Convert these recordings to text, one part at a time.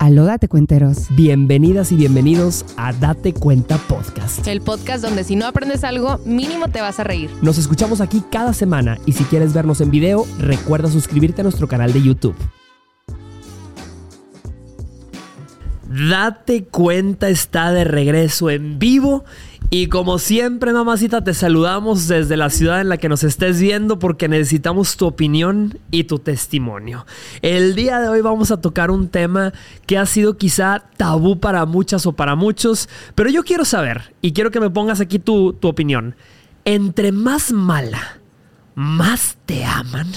Aló, date cuenteros. Bienvenidas y bienvenidos a Date Cuenta Podcast. El podcast donde si no aprendes algo, mínimo te vas a reír. Nos escuchamos aquí cada semana y si quieres vernos en video, recuerda suscribirte a nuestro canal de YouTube. Date cuenta está de regreso en vivo y como siempre, mamacita, te saludamos desde la ciudad en la que nos estés viendo porque necesitamos tu opinión y tu testimonio. El día de hoy vamos a tocar un tema que ha sido quizá tabú para muchas o para muchos, pero yo quiero saber y quiero que me pongas aquí tu, tu opinión. Entre más mala, más te aman.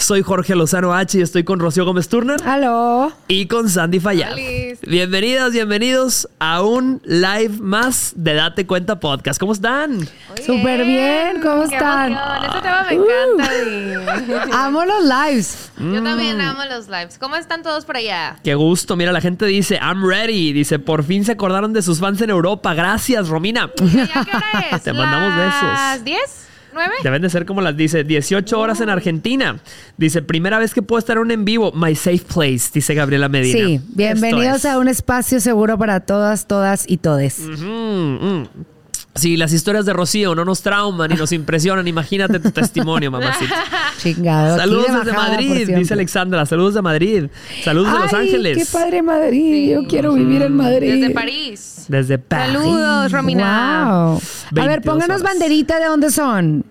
Soy Jorge Lozano H y estoy con Rocío Gómez Turner. Aló. Y con Sandy Fallad. Bienvenidas, bienvenidos a un live más de Date Cuenta Podcast. ¿Cómo están? Súper bien, ¿cómo están? Este tema me encanta. Uh. amo los lives. Yo también amo los lives. ¿Cómo están todos por allá? Qué gusto. Mira, la gente dice, I'm ready. Dice, por fin se acordaron de sus fans en Europa. Gracias, Romina. ¿Ya qué hora es? Te mandamos besos. ¿Las 10? ¿9? Deben de ser como las dice, 18 horas en Argentina. Dice, primera vez que puedo estar en un en vivo, my safe place, dice Gabriela Medina. Sí, bienvenidos es. a un espacio seguro para todas, todas y todes. Mm. Si las historias de Rocío no nos trauman y nos impresionan, imagínate tu testimonio, mamacita. Chingado. Saludos de desde Madrid, dice Alexandra. Saludos de Madrid. Saludos de Los Ay, Ángeles. Qué padre Madrid. Yo quiero vivir en Madrid. Desde París. Desde París. Saludos, Romina. Wow. A 22 ver, pónganos horas. banderita de dónde son.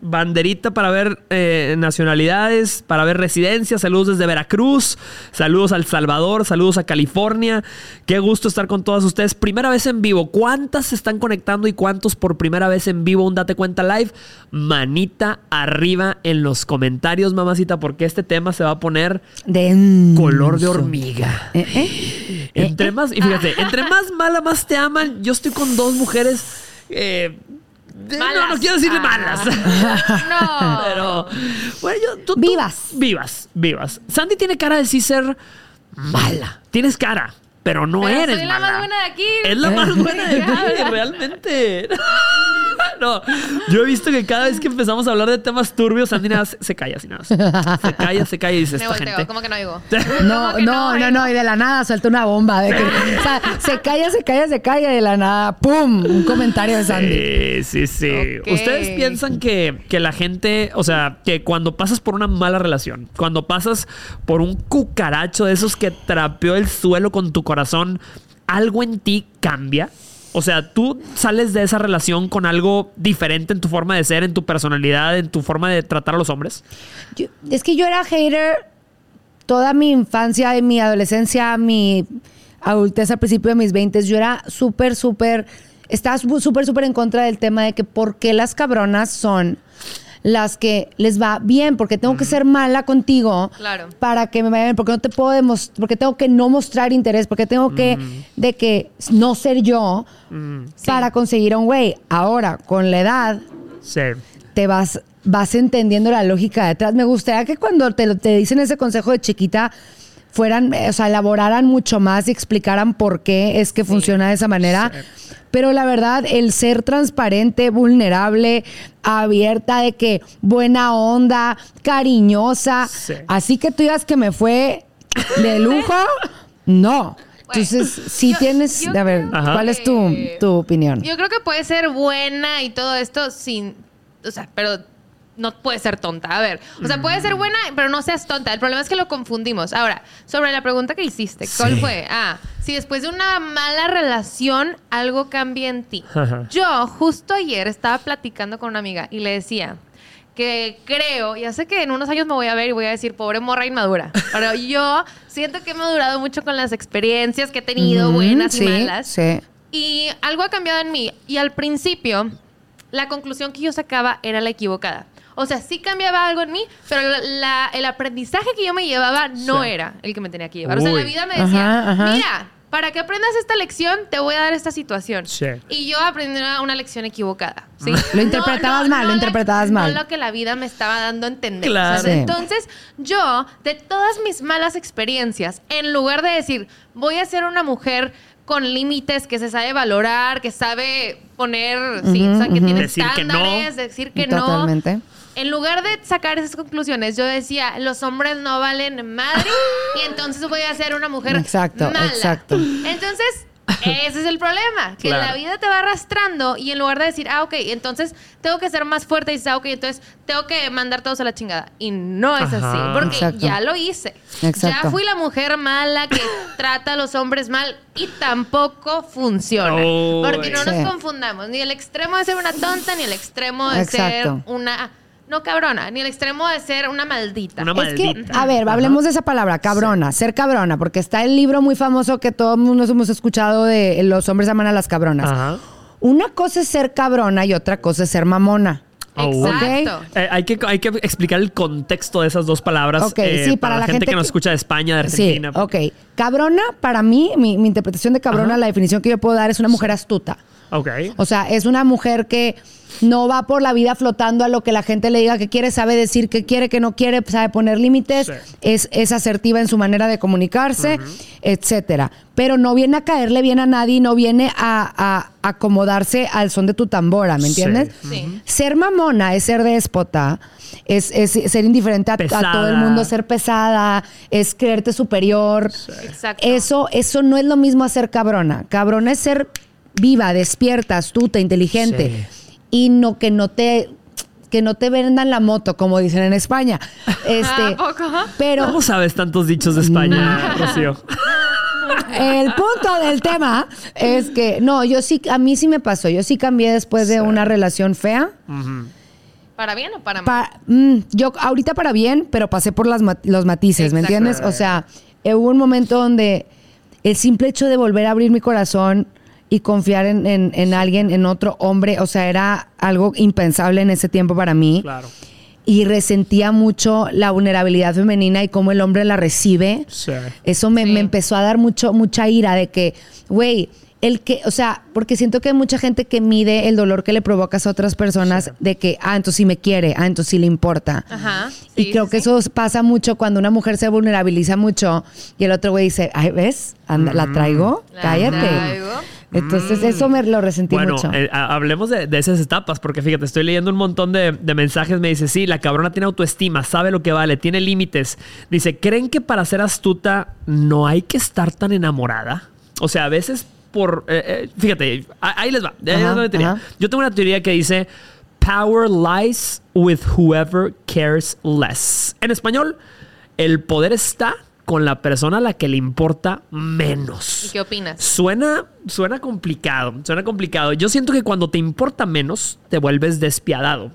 Banderita para ver eh, nacionalidades, para ver residencias. Saludos desde Veracruz. Saludos a El Salvador. Saludos a California. Qué gusto estar con todas ustedes. Primera vez en vivo. ¿Cuántas se están conectando y cuántos por primera vez en vivo? Un Date Cuenta Live. Manita arriba en los comentarios, mamacita, porque este tema se va a poner De color de hormiga. Eh, eh. Entre más, y fíjate, entre más mala, más te aman. Yo estoy con dos mujeres. eh, de- no, no quiero decirle Ah. malas. No. Pero, bueno, yo, tú- tú- Vivas. Vivas, vivas. Sandy tiene cara de sí ser mala. Tienes cara, pero no Pero eres soy la mala. más buena de aquí. Es la más buena de ti, realmente. No, yo he visto que cada vez que empezamos a hablar de temas turbios, Sandy nada, se, se calla así nada. más. Se calla, se calla y dice Me esta volteo, gente. ¿cómo que no digo? No, ¿Cómo que no, no, no, y de la nada suelta una bomba. De que, o sea, se calla, se calla, se calla, y de la nada, ¡pum! Un comentario de Sandy. Sí, sí, sí. ¿Ustedes piensan que, que la gente, o sea, que cuando pasas por una mala relación, cuando pasas por un cucaracho de esos que trapeó el suelo con tu corazón, algo en ti cambia? O sea, tú sales de esa relación con algo diferente en tu forma de ser, en tu personalidad, en tu forma de tratar a los hombres. Es que yo era hater toda mi infancia y mi adolescencia, mi adultez al principio de mis 20. Yo era súper, súper, estaba súper, súper en contra del tema de que por qué las cabronas son las que les va bien, porque tengo que ser mala contigo Claro. para que me vaya bien, porque no te puedo demostrar, porque tengo que no mostrar interés, porque tengo que de que no ser yo para conseguir a un güey. Ahora, con la edad, Sí. te vas, vas entendiendo la lógica detrás. Me gustaría que cuando te, lo- te dicen ese consejo de chiquita, fueran, eh, o sea, elaboraran mucho más y explicaran por qué es que funciona de esa manera. Pero la verdad, el ser transparente, vulnerable, abierta, de que buena onda, cariñosa, Sí. así que tú digas que me fue de lujo, no. Entonces, si yo- tienes, yo a ver. ¿cuál es tu, tu opinión? Yo creo que puede ser buena y todo esto sin. O sea, pero no puede ser tonta. A ver, o sea, puede ser buena, pero no seas tonta. El problema es que lo confundimos. Ahora, sobre la pregunta que hiciste, ¿cuál Sí. fue? Ah, si después de una mala relación algo cambia en ti. Ajá. Yo justo ayer estaba platicando con una amiga y le decía que creo, ya sé que en unos años me voy a ver y voy a decir, pobre morra inmadura, pero yo siento que he madurado mucho con las experiencias que he tenido, buenas y malas. Sí. Y algo ha cambiado en mí. Y al principio, la conclusión que yo sacaba era la equivocada. O sea, sí cambiaba algo en mí, pero la- la- el aprendizaje que yo me llevaba no Sí. era el que me tenía que llevar. O sea, la vida me decía, Ajá, ajá. mira, para que aprendas esta lección, te voy a dar esta situación. Sí. Y yo aprendí una, una lección equivocada. ¿sí? Lo interpretabas mal, lo la- interpretabas mal. No lo que la vida me estaba dando a entender. Claro. Sí. Entonces, yo, de todas mis malas experiencias, en lugar de decir, voy a ser una mujer con límites, que se sabe valorar, que sabe poner, sí, Ujú, o sea, que tiene Decir que estándares, decir que no. Totalmente. En lugar de sacar esas conclusiones, yo decía, los hombres no valen madre y entonces voy a ser una mujer Exacto, mala. exacto. Entonces, ese es el problema, que Claro. la vida te va arrastrando y en lugar de decir, ah, ok, entonces tengo que ser más fuerte, dices, ah, ok, entonces tengo que mandar todos a la chingada. Y no es Ajá. así, porque Exacto. ya lo hice. Exacto. Ya fui la mujer mala que trata a los hombres mal y tampoco funciona. Porque no Sí. nos confundamos, ni el extremo de ser una tonta, ni el extremo de ser una... No cabrona, ni el extremo de ser una maldita. Una Es que, maldita. a ver, hablemos de esa palabra, cabrona, ser cabrona, porque está el libro muy famoso que todos nos hemos escuchado de Los hombres aman a las cabronas. Ajá. Una cosa es ser cabrona y otra cosa es ser mamona. Oh, Exacto. Eh, hay, que, hay que explicar el contexto de esas dos palabras Ok, eh, sí, para, la gente, que, nos escucha de España, de Sí, Argentina. ok. Cabrona, para mí, mi, mi interpretación de cabrona, la definición que yo puedo dar es una mujer astuta. Ok. O sea, es una mujer que no va por la vida flotando a lo que la gente le diga que quiere, sabe decir que quiere, que no quiere, sabe poner límites, Sí. es, es asertiva en su manera de comunicarse, etcétera. Pero no viene a caerle bien a nadie, no viene a, a acomodarse al son de tu tambora, ¿me Sí. entiendes? Sí. Ser mamona es ser déspota, es, es ser indiferente a, todo el mundo, ser pesada, es creerte superior. Exacto. Eso, eso no es lo mismo a ser cabrona. Cabrona es ser viva, despierta, astuta, inteligente. Y no que no te que no te vendan la moto, como dicen en España. Este, ¿A poco? pero ¿Cómo sabes tantos dichos de España, Rocío? el punto del tema es que no, yo sí, a mí sí me pasó. Yo sí cambié después de una relación fea. ¿Para bien o para mal? Pa- mm, yo ahorita para bien, pero pasé por las los matices, ¿me entiendes? O sea, hubo un momento donde el simple hecho de volver a abrir mi corazón y confiar en, en- en alguien, en otro hombre, o sea, era algo impensable en ese tiempo para mí. Claro. Y resentía mucho la vulnerabilidad femenina y cómo el hombre la recibe. Sí. Eso me, Sí. me empezó a dar mucho, mucha ira de que, güey, el que, o sea, porque siento que hay mucha gente que mide el dolor que le provocas a otras personas de que, ah, entonces sí me quiere, ah, entonces sí le importa. Ajá. y sí, creo sí, que sí. eso pasa mucho cuando una mujer se vulnerabiliza mucho y el otro güey dice, ay, ¿ves? Anda, ¿La traigo? La Cállate. traigo. Entonces eso me lo resentí Bueno, mucho. eh, ha- hablemos de, de esas etapas, porque fíjate, estoy leyendo un montón de, de mensajes. Me dice, sí, la cabrona tiene autoestima, sabe lo que vale, tiene límites. Dice, ¿creen que para ser astuta no hay que estar tan enamorada? O sea, a veces por... eh, eh, fíjate, ahí les va. ahí les va ajá. Yo tengo una teoría que dice, power lies with whoever cares less. En español, el poder está con la persona a la que le importa menos. ¿Y qué opinas? Suena, suena complicado, suena complicado. Yo siento que cuando te importa menos, te vuelves despiadado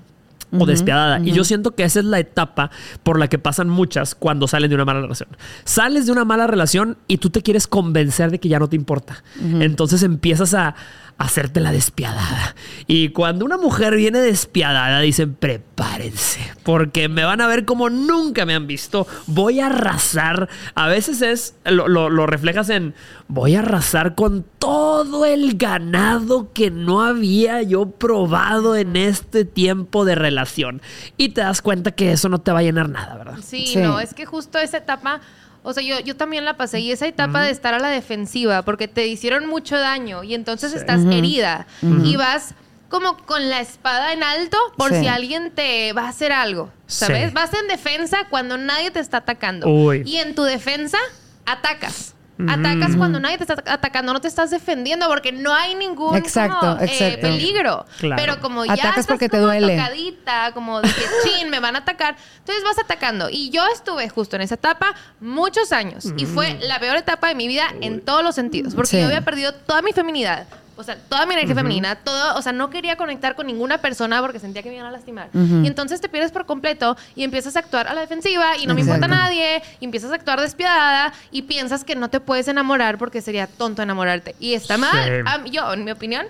o despiadada. Y yo siento que esa es la etapa por la que pasan muchas cuando salen de una mala relación. Sales de una mala relación y tú te quieres convencer de que ya no te importa. Entonces empiezas a hacerte la despiadada. Y cuando una mujer viene despiadada, dicen, prepárense, porque me van a ver como nunca me han visto. Voy a arrasar. A veces es, lo, lo- lo reflejas en, voy a arrasar con todo el ganado que no había yo probado en este tiempo de relación. Y te das cuenta que eso no te va a llenar nada, ¿verdad? Sí, Sí. no, es que justo esa etapa, o sea, yo, yo también la pasé y esa etapa de estar a la defensiva porque te hicieron mucho daño y entonces Sí. estás herida y vas como con la espada en alto por Sí. si alguien te va a hacer algo, ¿sabes? Sí. Vas en defensa cuando nadie te está atacando Uy. y en tu defensa atacas. Atacas cuando nadie te está atacando, no te estás defendiendo porque no hay ningún Exacto, como, eh, peligro. Claro. Pero como ya Atacas estás porque te como duele. tocadita, como de que chin, me van a atacar. Entonces vas atacando. Y yo estuve justo en esa etapa muchos años. Y fue la peor etapa de mi vida en todos los sentidos. Porque Sí. yo había perdido toda mi feminidad. O sea, toda mi energía femenina, todo, o sea, no quería conectar con ninguna persona porque sentía que me iban a lastimar. Y entonces te pierdes por completo y empiezas a actuar a la defensiva y no me importa Exacto. nadie, y empiezas a actuar despiadada y piensas que no te puedes enamorar porque sería tonto enamorarte. Y está mal. Sí. A mí- yo, en mi opinión,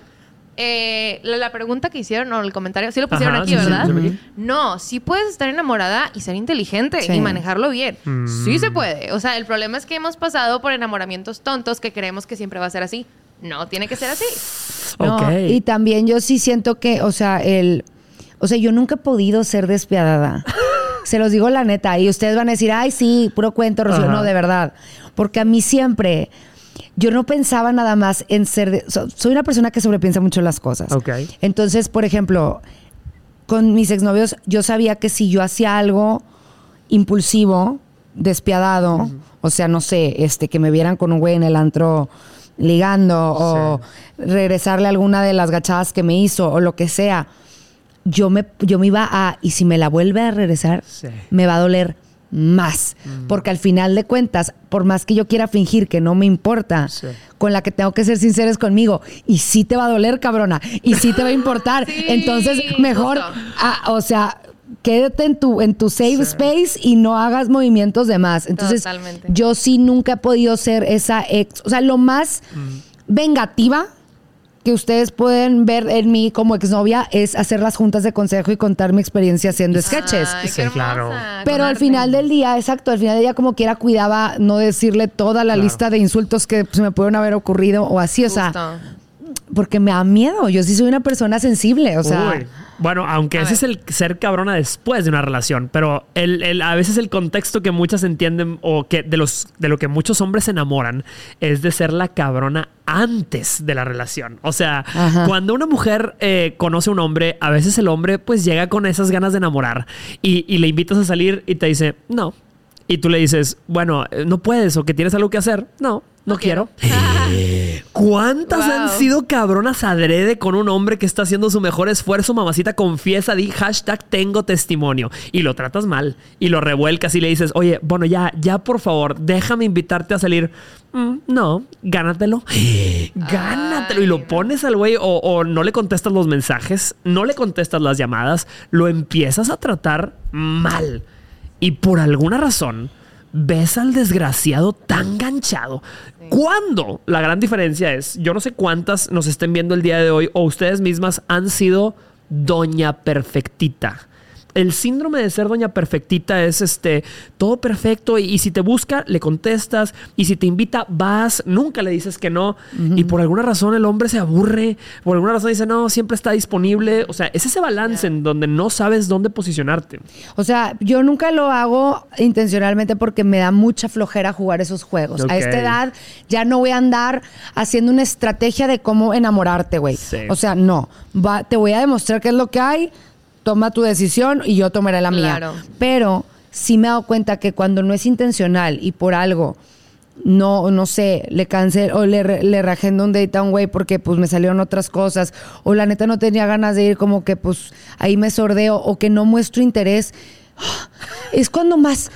eh, la, la pregunta que hicieron o el comentario, sí lo pusieron Ajá, aquí, sí, ¿verdad? sí. No, sí puedes estar enamorada y ser inteligente y manejarlo bien. Mm. Sí se puede. O sea, el problema es que hemos pasado por enamoramientos tontos que creemos que siempre va a ser así. No, tiene que ser así. No, ok. Y también yo sí siento que, o sea, el. O sea, yo nunca he podido ser despiadada. Se los digo la neta. Y ustedes van a decir, ay, sí, puro cuento, Rocío. No, de verdad. Porque a mí siempre. Yo no pensaba nada más en ser. de- so- soy una persona que sobrepiensa mucho las cosas. Ok. Entonces, por ejemplo, con mis exnovios, yo sabía que si yo hacía algo impulsivo, despiadado, o sea, no sé, este, que me vieran con un güey en el antro ligando o regresarle alguna de las gachadas que me hizo o lo que sea, yo me, yo me iba a, y si me la vuelve a regresar, Sí. me va a doler más. Porque al final de cuentas, por más que yo quiera fingir que no me importa, Sí. con la que tengo que ser sincera es conmigo. Y sí te va a doler, cabrona. Y sí te va a importar. Sí, Entonces, mejor, o sea, quédate en tu, en tu safe space y no hagas movimientos de más. Entonces, Totalmente. yo sí nunca he podido ser esa ex. O sea, lo más vengativa que ustedes pueden ver en mí como exnovia es hacer las juntas de consejo y contar mi experiencia haciendo sketches. Ay, Sí, claro. Pero al arte. final del día, exacto, al final del día como quiera cuidaba no decirle toda la Claro. lista de insultos que se me pudieron haber ocurrido o así, o sea, porque me da miedo. Yo sí soy una persona sensible, o sea, Uy. Bueno, aunque A ese es el ser cabrona después de una relación, pero el, el- a veces el contexto que muchas entienden o que de, los, de lo que muchos hombres se enamoran es de ser la cabrona antes de la relación. O sea, Ajá. cuando una mujer eh, conoce a un hombre, a veces el hombre pues llega con esas ganas de enamorar y, y le invitas a salir y te dice, no. Y tú le dices, bueno, eh, no puedes o que tienes algo que hacer. No, no, No quiero. quiero. ¿Cuántas Wow. han sido cabronas adrede con un hombre que está haciendo su mejor esfuerzo? Mamacita, confiesa, di hashtag tengo testimonio. Y lo tratas mal. Y lo revuelcas y le dices, oye, bueno, ya, ya por favor, déjame invitarte a salir. "Mm, no, gánatelo. Gánatelo. Y lo pones al güey o, o no le contestas los mensajes, no le contestas las llamadas, lo empiezas a tratar mal. Y por alguna razón ves al desgraciado tan ganchado. ¿Cuándo? La gran diferencia es, yo no sé cuántas nos estén viendo el día de hoy o ustedes mismas han sido doña perfectita. El síndrome de ser doña perfectita es este todo perfecto y, y si te busca le contestas y si te invita vas, nunca le dices que no y por alguna razón el hombre se aburre, por alguna razón dice no, siempre está disponible, o sea, es ese balance en donde no sabes dónde posicionarte. o sea, yo nunca lo hago intencionalmente porque me da mucha flojera jugar esos juegos. A esta edad ya no voy a andar haciendo una estrategia de cómo enamorarte, güey. Sí. O sea, no, Va- te voy a demostrar qué es lo que hay, toma tu decisión y yo tomaré la Claro. mía. Pero sí me he dado cuenta que cuando no es intencional y por algo no, no sé, le cancel o le, le rajendo un date a un güey porque pues me salieron otras cosas o la neta no tenía ganas de ir como que pues ahí me sordeo o que no muestro interés. Es cuando más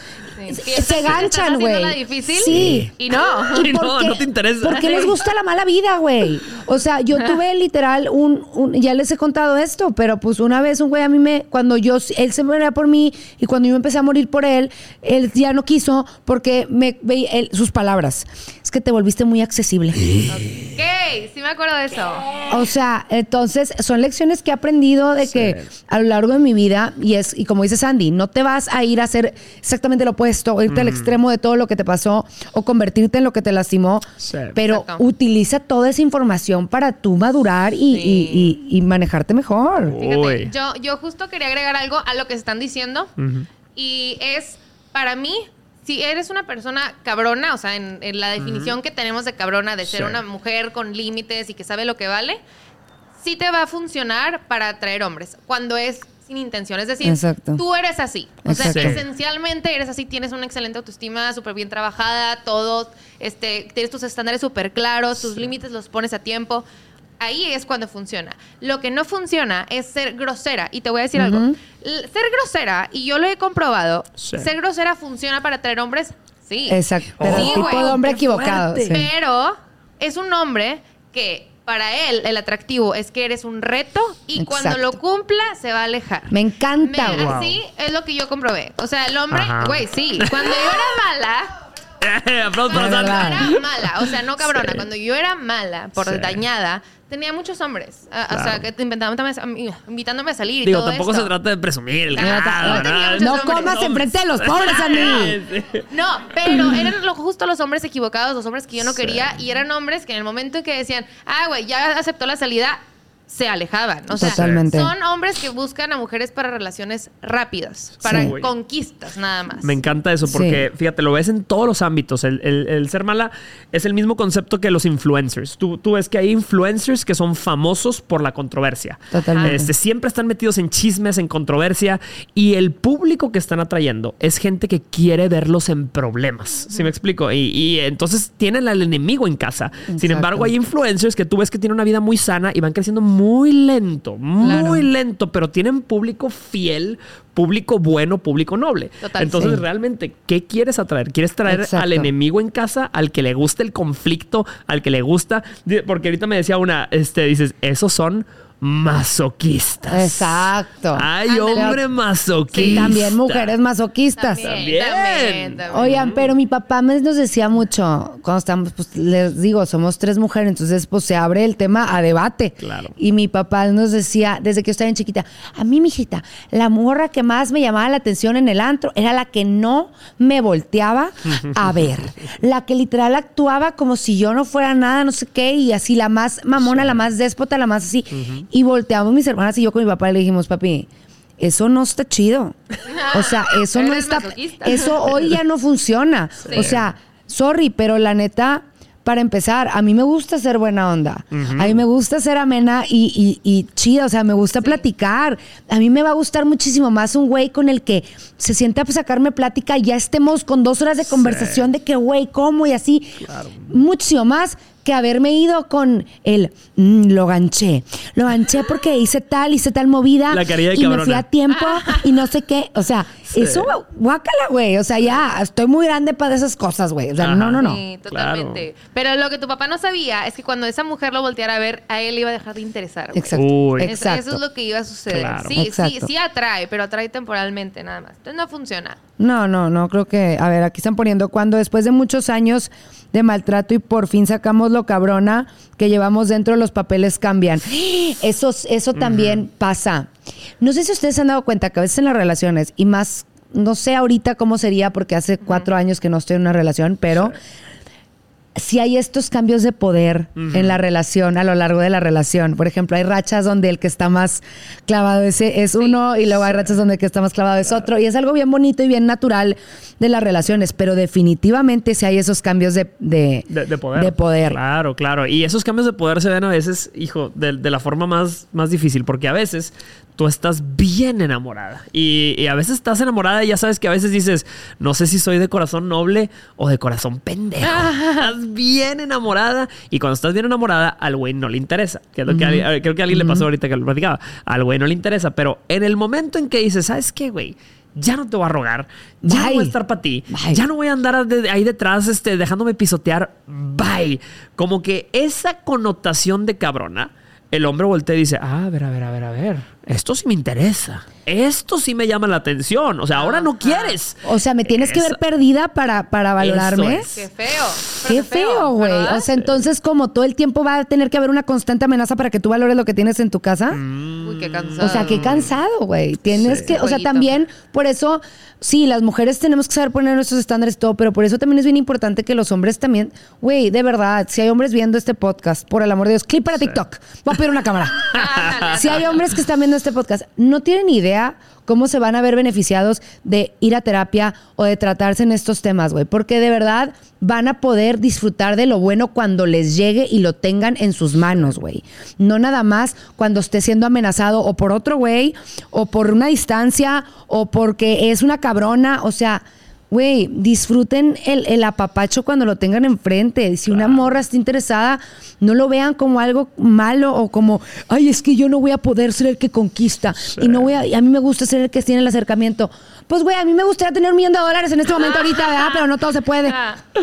Sí. se- ganchan, güey. Sí. y no. Y no, ¿Por qué? no te interesa. Porque les gusta la mala vida, güey. O sea, yo tuve literal un, un- ya les he contado esto, pero pues una vez un güey a mí me, cuando yo, él se moría por mí y cuando yo empecé a morir por él, él ya no quiso porque me veía sus palabras. Es que te volviste muy accesible. Ok, sí me acuerdo de eso. O sea, entonces son lecciones que he aprendido de que a lo largo de mi vida, y es, y como dice Sandy, no te vas a ir a hacer exactamente lo opuesto, o irte al extremo de todo lo que te pasó, o convertirte en lo que te lastimó, Sí. pero Exacto. utiliza toda esa información para tú madurar y, Sí. y- y- y manejarte mejor. Fíjate, yo, yo justo quería agregar algo a lo que están diciendo. Y es, para mí, si eres una persona cabrona, o sea, en, en la definición que tenemos de cabrona, de ser Sí. una mujer con límites y que sabe lo que vale, sí te va a funcionar para atraer hombres. Cuando es sin intención. Es decir, Exacto. tú eres así. O sea, esencialmente eres así, tienes una excelente autoestima, súper bien trabajada, todo, este, tienes tus estándares súper claros, tus límites los pones a tiempo. Ahí es cuando funciona. Lo que no funciona es ser grosera. Y te voy a decir algo. L- Ser grosera, y yo lo he comprobado, Sí. ser grosera funciona para atraer hombres, sí. Exacto. Pero Sí, el tipo güey. de hombre equivocado. sí. Pero es un hombre que para él el atractivo es que eres un reto y cuando lo cumpla se va a alejar. Me encanta, Me-. Wow. Así es lo que yo comprobé. O sea, el hombre, güey, sí. Cuando yo era mala, verdad. Sandra. era mala, o sea, no cabrona. Cuando yo era mala, por Sí. dañada, tenía muchos hombres. Ah, O sea, Claro. que te inventaban, invitándome a salir y Digo, todo tampoco esto. se trata de presumir el Ah, grado, no No comas enfrente de los pobres, Andy. No, pero eran lo, justo los hombres equivocados, los hombres que yo no quería, y eran hombres que en el momento en que decían, ah, güey, ya aceptó la salida, se alejaban. O sea, Totalmente. son hombres que buscan a mujeres para relaciones rápidas, para Sí. conquistas nada más. Me encanta eso porque, fíjate, lo ves en todos los ámbitos. El, el- el ser mala es el mismo concepto que los influencers. Tú, tú ves que hay influencers que son famosos por la controversia. Totalmente. Este, siempre están metidos en chismes, en controversia. Y el público que están atrayendo es gente que quiere verlos en problemas. ¿Sí me explico? Y, y entonces tienen al enemigo en casa. Sin embargo, hay influencers que tú ves que tienen una vida muy sana y van creciendo muy lento, muy Claro. lento, pero tienen público fiel, público bueno, público noble. Total, Entonces, sí. realmente, ¿qué quieres atraer? ¿Quieres traer Exacto. al enemigo en casa, al que le gusta el conflicto, al que le gusta? Porque ahorita me decía una, este, dices, esos son masoquistas. Exacto. Ay, Ándale. hombre masoquista. Sí, también mujeres masoquistas. También. también, también. Oigan, pero mi papá me nos decía mucho, cuando estamos, pues les digo, somos tres mujeres, entonces pues se abre el tema a debate. Claro. Y mi papá nos decía, desde que yo estaba bien chiquita, a mí, mijita, la morra que más me llamaba la atención en el antro era la que no me volteaba a ver. La que literal actuaba como si yo no fuera nada, no sé qué, y así la más mamona, la más déspota, la más así. Y volteamos mis hermanas y yo con mi papá y le dijimos, papi, eso no está chido. O sea, eso no está. masoquista. Eso hoy ya no funciona. O sea, sorry, pero la neta, para empezar, a mí me gusta ser buena onda. A mí me gusta ser amena y, y, y chida. O sea, me gusta platicar. A mí me va a gustar muchísimo más un güey con el que se siente a sacarme plática y ya estemos con dos horas de conversación de que, güey, ¿cómo? Y así. Muchísimo más que haberme ido con el "Mm, lo ganché. Lo ganché porque hice tal, hice tal movida. La carilla de y me cabrona. fui a tiempo y no sé qué. O sea, eso, guácala, güey. O sea, ya estoy muy grande para esas cosas, güey. O sea, Ajá. no, no, no. Sí, totalmente. Pero lo que tu papá no sabía es que cuando esa mujer lo volteara a ver, a él le iba a dejar de interesar. güey. Exacto. Uy. Exacto. Eso es lo que iba a suceder. Claro. Sí, sí, Exacto. sí atrae, pero atrae temporalmente nada más. Entonces no funciona. No, no, no, creo que, a ver, aquí están poniendo cuando después de muchos años de maltrato y por fin sacamos lo cabrona que llevamos dentro, los papeles cambian. Eso, eso también pasa. No sé si ustedes se han dado cuenta que a veces en las relaciones, y más, no sé ahorita cómo sería porque hace cuatro años que no estoy en una relación, pero si hay estos cambios de poder en la relación, a lo largo de la relación. Por ejemplo, hay rachas donde el que está más clavado ese es uno y luego hay rachas donde el que está más clavado es otro. Y es algo bien bonito y bien natural de las relaciones, pero definitivamente si hay esos cambios de, de, De, de poder. de poder. Claro, claro. Y esos cambios de poder se ven a veces, hijo, de, de la forma más, más difícil, porque a veces tú estás bien enamorada. Y, y a veces estás enamorada y ya sabes que a veces dices, no sé si soy de corazón noble o de corazón pendejo. estás bien enamorada y cuando estás bien enamorada, al güey no le interesa. Que es lo que a creo que a alguien le pasó ahorita que lo platicaba. Al güey no le interesa, pero en el momento en que dices, ¿sabes qué, güey? Ya no te voy a rogar, ya no voy a estar para ti, Bye. ya no voy a andar ahí detrás este, dejándome pisotear. Bye. Como que esa connotación de cabrona, el hombre voltea y dice, ah, a ver, a ver, a ver, a ver, esto sí me interesa. Esto sí me llama la atención. O sea, ahora no quieres. O sea, me tienes que ver perdida para, para valorarme. es. Qué feo. Qué feo, güey. O sea, entonces, como todo el tiempo va a tener que haber una constante amenaza para que tú valores lo que tienes en tu casa. Uy, qué cansado. O sea, qué cansado, güey. Tienes Sí. que, o sea, también, por eso, sí, las mujeres tenemos que saber poner nuestros estándares y todo, pero por eso también es bien importante que los hombres también, güey, de verdad, si hay hombres viendo este podcast, por el amor de Dios, clip para TikTok. Voy a pedir una cámara. Si hay hombres que están viendo este podcast, no tienen idea cómo se van a ver beneficiados de ir a terapia o de tratarse en estos temas, güey. Porque de verdad van a poder disfrutar de lo bueno cuando les llegue y lo tengan en sus manos, güey. No nada más cuando esté siendo amenazado o por otro güey, o por una distancia, o porque es una cabrona. O sea, güey, disfruten el, el apapacho cuando lo tengan enfrente. Si una morra está interesada, no lo vean como algo malo o como, ay, es que yo no voy a poder ser el que conquista. Y no voy a, y a mí me gusta ser el que tiene el acercamiento. Pues, güey, a mí me gustaría tener un millón de dólares en este momento ahorita, ¿verdad? Pero no todo se puede.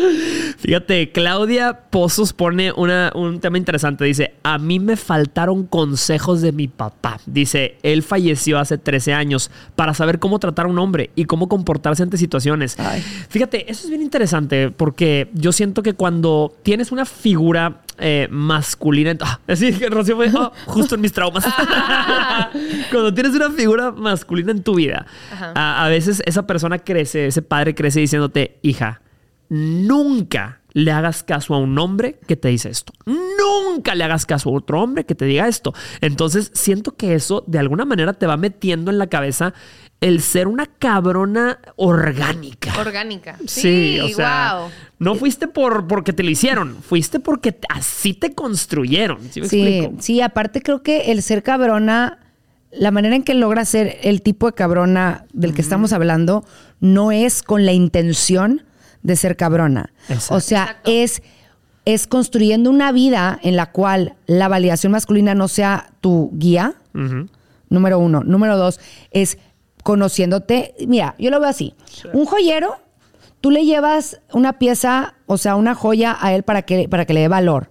Fíjate, Claudia Pozos pone una- un tema interesante. Dice, a mí me faltaron consejos de mi papá. Dice, él falleció hace 13 años para saber cómo tratar a un hombre y cómo comportarse ante situaciones. Ay. Fíjate, eso es bien interesante porque yo siento que cuando tienes una figura eh, masculina, en- ah, así que Rocío fue ah, justo en mis traumas. cuando tienes una figura masculina en tu vida, a veces esa persona crece, ese padre crece diciéndote, hija, nunca le hagas caso a un hombre que te dice esto. Nunca le hagas caso a otro hombre que te diga esto. Entonces, siento que eso de alguna manera te va metiendo en la cabeza el ser una cabrona orgánica. Orgánica. Sí, Sí, o sea, wow. no fuiste por porque te lo hicieron, fuiste porque así te construyeron. ¿Sí me Sí, explico? sí, aparte creo que el ser cabrona, la manera en que logra ser el tipo de cabrona del que estamos hablando, no es con la intención de ser cabrona. Exacto. O sea, Exacto. es, es construyendo una vida en la cual la validación masculina no sea tu guía, número uno. Número dos, es conociéndote. Mira, yo lo veo así. Un joyero, tú le llevas una pieza, o sea, una joya a él para que, para que le dé valor.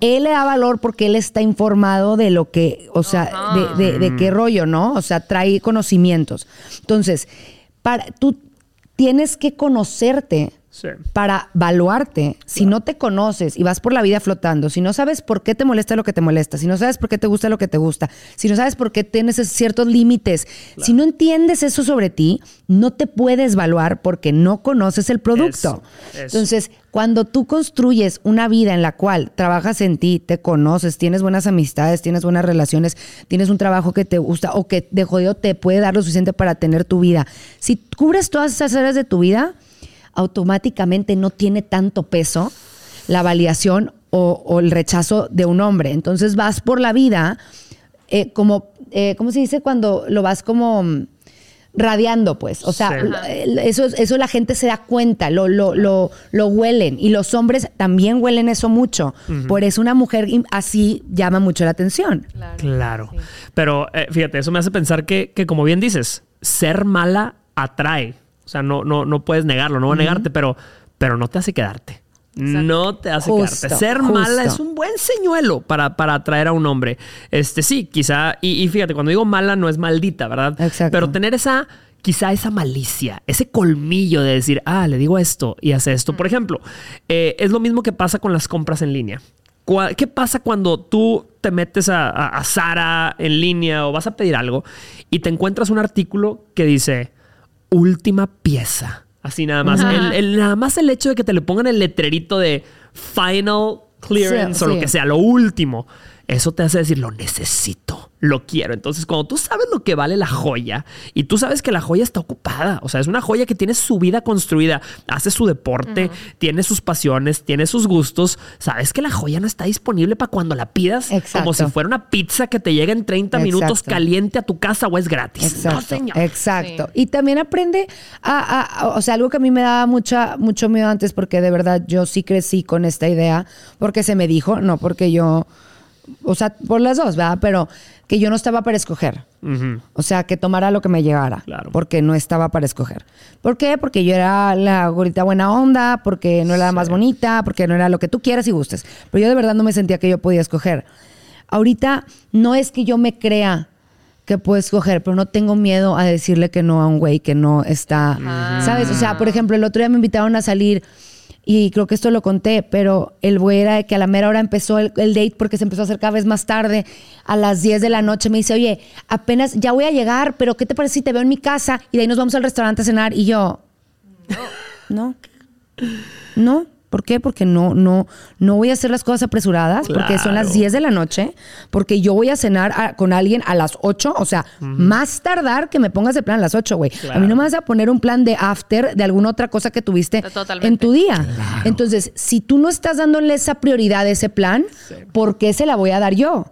Él le da valor porque él está informado de lo que, o sea, de, de- de qué rollo, ¿no? O sea, trae conocimientos. Entonces, para, tú tienes que conocerte Sí. para valuarte. Si no te conoces y vas por la vida flotando, si no sabes por qué te molesta lo que te molesta, si no sabes por qué te gusta lo que te gusta, si no sabes por qué tienes ciertos límites, si no entiendes eso sobre ti, no te puedes valuar porque no conoces el producto. Eso, eso. Entonces, cuando tú construyes una vida en la cual trabajas en ti, te conoces, tienes buenas amistades, tienes buenas relaciones, tienes un trabajo que te gusta o que de jodido te puede dar lo suficiente para tener tu vida. Si cubres todas esas áreas de tu vida, automáticamente no tiene tanto peso la validación o, o el rechazo de un hombre. Entonces vas por la vida eh, como, eh, ¿cómo se dice? Cuando lo vas como mm, radiando, pues. O sea, Sí. eso, eso la gente se da cuenta, lo, lo, lo, lo huelen. Y los hombres también huelen eso mucho. Por eso una mujer así llama mucho la atención. Claro. Claro. Sí. Pero eh, fíjate, eso me hace pensar que, que, como bien dices, ser mala atrae. O sea, no, no, no puedes negarlo, no voy a negarte, pero, pero no te hace quedarte. No te hace Justo, quedarte. Ser justo. mala es un buen señuelo para, para atraer a un hombre. Este sí, quizá. Y, y fíjate, cuando digo mala no es maldita, ¿verdad? Exacto. Pero tener esa, quizá esa malicia, ese colmillo de decir, ah, le digo esto y hace esto. Por ejemplo, eh, es lo mismo que pasa con las compras en línea. ¿Qué pasa cuando tú te metes a, a, a Zara en línea o vas a pedir algo y te encuentras un artículo que dice última pieza? Así nada más. El, el- nada más el hecho de que te le pongan el letrerito de final clearance Sí, o lo que sea, lo último. Eso te hace decir, lo necesito, lo quiero. Entonces, cuando tú sabes lo que vale la joya y tú sabes que la joya está ocupada, o sea, es una joya que tiene su vida construida, hace su deporte, tiene sus pasiones, tiene sus gustos, sabes que la joya no está disponible para cuando la pidas Exacto. como si fuera una pizza que te llega en 30 minutos caliente a tu casa o es gratis. Exacto, No, señor. exacto. Y también aprende a, a- a- o sea, algo que a mí me daba mucha, mucho miedo antes, porque de verdad yo sí crecí con esta idea, porque se me dijo, no porque yo, o sea, por las dos, ¿verdad? Pero que yo no estaba para escoger. Ujú. O sea, que tomara lo que me llegara. Claro. Porque no estaba para escoger. ¿Por qué? Porque yo era la gorita buena onda, porque no era la más bonita, porque no era lo que tú quieras y gustes. Pero yo de verdad no me sentía que yo podía escoger. Ahorita no es que yo me crea que puedo escoger, pero no tengo miedo a decirle que no a un güey que no está, Ajá. ¿sabes? O sea, por ejemplo, el otro día me invitaron a salir y creo que esto lo conté, pero el güey era de que a la mera hora empezó el, el date porque se empezó a hacer cada vez más tarde. A las 10 de la noche me dice, oye, apenas ya voy a llegar, pero ¿qué te parece si te veo en mi casa y de ahí nos vamos al restaurante a cenar? Y yo, no, no. ¿Por qué? Porque no, no, no voy a hacer las cosas apresuradas, porque son las Claro. 10 de la noche, porque yo voy a cenar a- con alguien a las 8, o sea, más tardar que me pongas el plan a las 8, güey. A mí no me vas a poner un plan de after de alguna otra cosa que tuviste Totalmente. en tu día. Entonces, si tú no estás dándole esa prioridad a ese plan, ¿por qué se la voy a dar yo?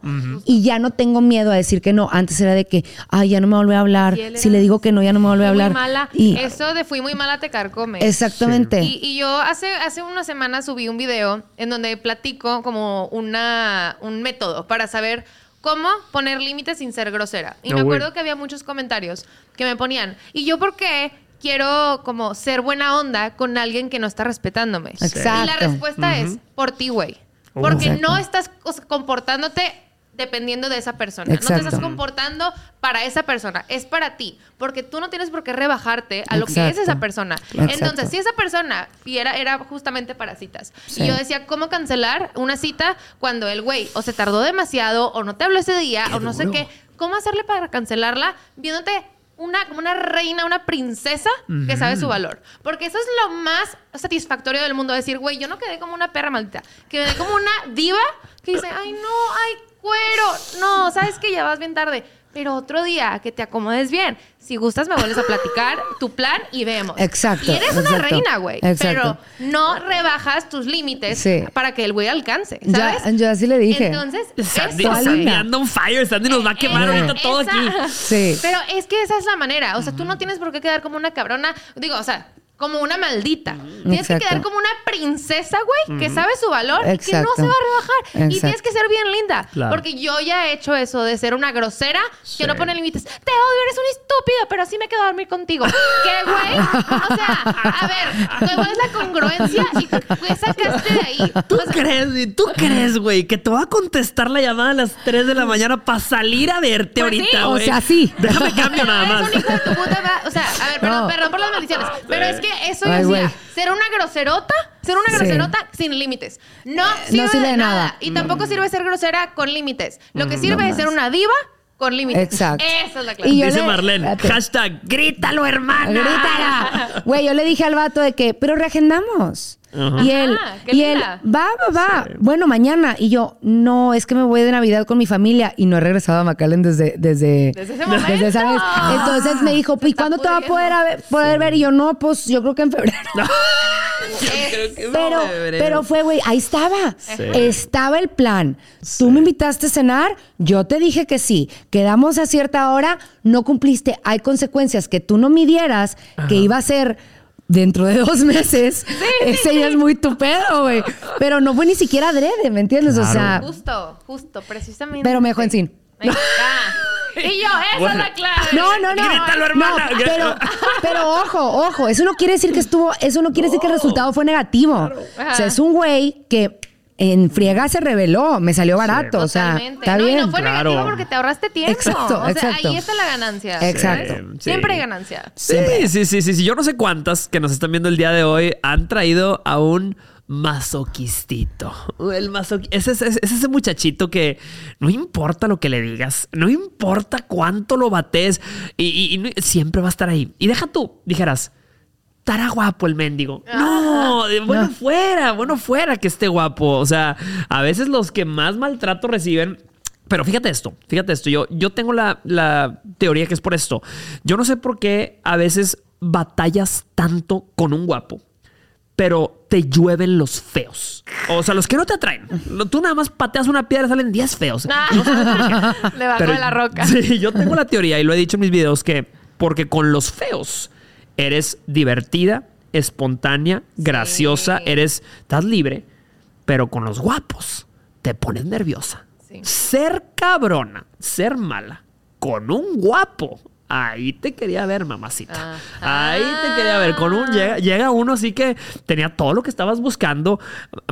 Y ya no tengo miedo a decir que no. Antes era de que, ay, ya no me vuelve a hablar. Si le digo que no, ya no me vuelve a Fui hablar. Muy mala. Y Eso de fui muy mala te carcome. exactamente. Y, y yo hace, hace unas semanas subí un video en donde platico como una, un método para saber cómo poner límites sin ser grosera. Y No, me acuerdo que había muchos comentarios que me ponían, ¿y yo por qué quiero como ser buena onda con alguien que no está respetándome? Exacto. Y la respuesta es, por ti, güey. Porque Exacto. no estás comportándote dependiendo de esa persona. No te estás comportando para esa persona. Es para ti. Porque tú no tienes por qué rebajarte a lo que es esa persona. Exacto. Entonces, si esa persona y era, era justamente para citas. Sí. Y yo decía, ¿cómo cancelar una cita cuando el güey o se tardó demasiado o no te habló ese día o no sé qué? ¿Cómo hacerle para cancelarla viéndote una, como una reina, una princesa que sabe su valor. Porque eso es lo más satisfactorio del mundo. Decir, güey, yo no quedé como una perra maldita. Quedé como una diva que dice, ay, no, ay, cuero. No, sabes que ya vas bien tarde. Pero otro día que te acomodes bien. Si gustas, me vuelves a platicar tu plan y vemos. Exacto, Y eres una exacto, reina, güey. exacto. Pero no rebajas tus límites Sí. para que el güey alcance. Ya, ¿Sabes? yo así le dije. Entonces, Sandy, Sandy anda on fire. Sandy nos va a quemar Eh, ahorita todo esa- aquí. Sí. Pero es que esa es la manera. O sea, tú no tienes por qué quedar como una cabrona. Digo, o sea, como una maldita. Tienes que Exacto. quedar como una princesa, güey, que sabe su valor y que no Exacto. se va a rebajar. Y Exacto. tienes que ser bien linda. Claro. Porque yo ya he hecho eso de ser una grosera Sí. que no pone límites. Te odio, eres un estúpido, pero así me quedo a dormir contigo. ¿Qué, güey? O sea, a ver, ¿cuál es la congruencia y qué sacaste de ahí? ¿Tú O sea, crees, güey? ¿Tú crees, güey, que te va a contestar la llamada a las 3 de la mañana para salir a verte Pues sí. ahorita, O güey? sea, sí. Déjame cambio Pero nada más. un hijo de tu puta. O sea, a ver, perdón, No. perdón por las maldiciones. Pero es que eso yo decía, güey. ser una groserota, ser una Sí. groserota sin límites. No sirve, sirve de nada. nada. Y tampoco sirve ser grosera con límites. Lo que Mm, sirve no es ser una diva con límites. Exacto. Esa es la clave. Y yo Dice le- Marlene, espérate. hashtag, grítalo, hermana. Grítala. Güey, yo le dije al vato de que, pero reagendamos. Ajá. Y él, Ajá, qué y él, linda. va, va, va. Bueno, mañana. Y yo, no, es que me voy de Navidad con mi familia. Y no he regresado a McAllen desde, desde, Desde ese momento. esa vez. Entonces me dijo, ¿y cuándo te va a poder, a ver- poder ver? Y yo, no, pues yo creo que en febrero. Eh, Pero, febrero. pero fue, güey, ahí estaba. Sí. Estaba el plan. Tú me invitaste a cenar, yo te dije que sí. Quedamos a cierta hora, no cumpliste. Hay consecuencias que tú no midieras, que iba a ser dentro de dos meses. Ese ya es muy tu pedo, güey. Pero no fue ni siquiera adrede, ¿me entiendes? O sea, Justo, justo, precisamente. pero me dejó en sin. Y yo, esa Bueno. es la clave. No, no, no. Grítalo, hermana. No, pero, pero ojo, ojo. Eso no quiere decir que estuvo, eso no quiere decir que el resultado fue negativo. O sea, es un güey que en friega se reveló, me salió barato. O sea, Totalmente. está no, bien. Y no fue Claro. negativo porque te ahorraste tiempo. Exacto, o sea, exacto. ahí está la ganancia. Exacto. Sí. Siempre hay ganancia. Sí, sí, sí, sí, sí. Yo no sé cuántas que nos están viendo el día de hoy han traído a un masoquistito. El masoqui- ese, es- ese, es ese muchachito que no importa lo que le digas, no importa cuánto lo bates y, y- siempre va a estar ahí. Y deja tú, dijeras, estará guapo el mendigo. No, de- bueno No. fuera, bueno fuera que esté guapo. O sea, a veces los que más maltrato reciben. Pero fíjate esto, fíjate esto. Yo, yo tengo la, la teoría que es por esto. Yo no sé por qué a veces batallas tanto con un guapo, pero te llueven los feos. O sea, los que no te atraen. Tú nada más pateas una piedra y salen 10 feos. Le bajó Pero- de la roca. Sí, yo tengo la teoría y lo he dicho en mis videos que porque con los feos eres divertida, espontánea, graciosa, eres estás libre, pero con los guapos te pones nerviosa. Sí. Ser cabrona, ser mala con un guapo. Ahí te quería ver, mamacita. Ah. Ahí te quería ver. Con un llega, llega uno así que tenía todo lo que estabas buscando,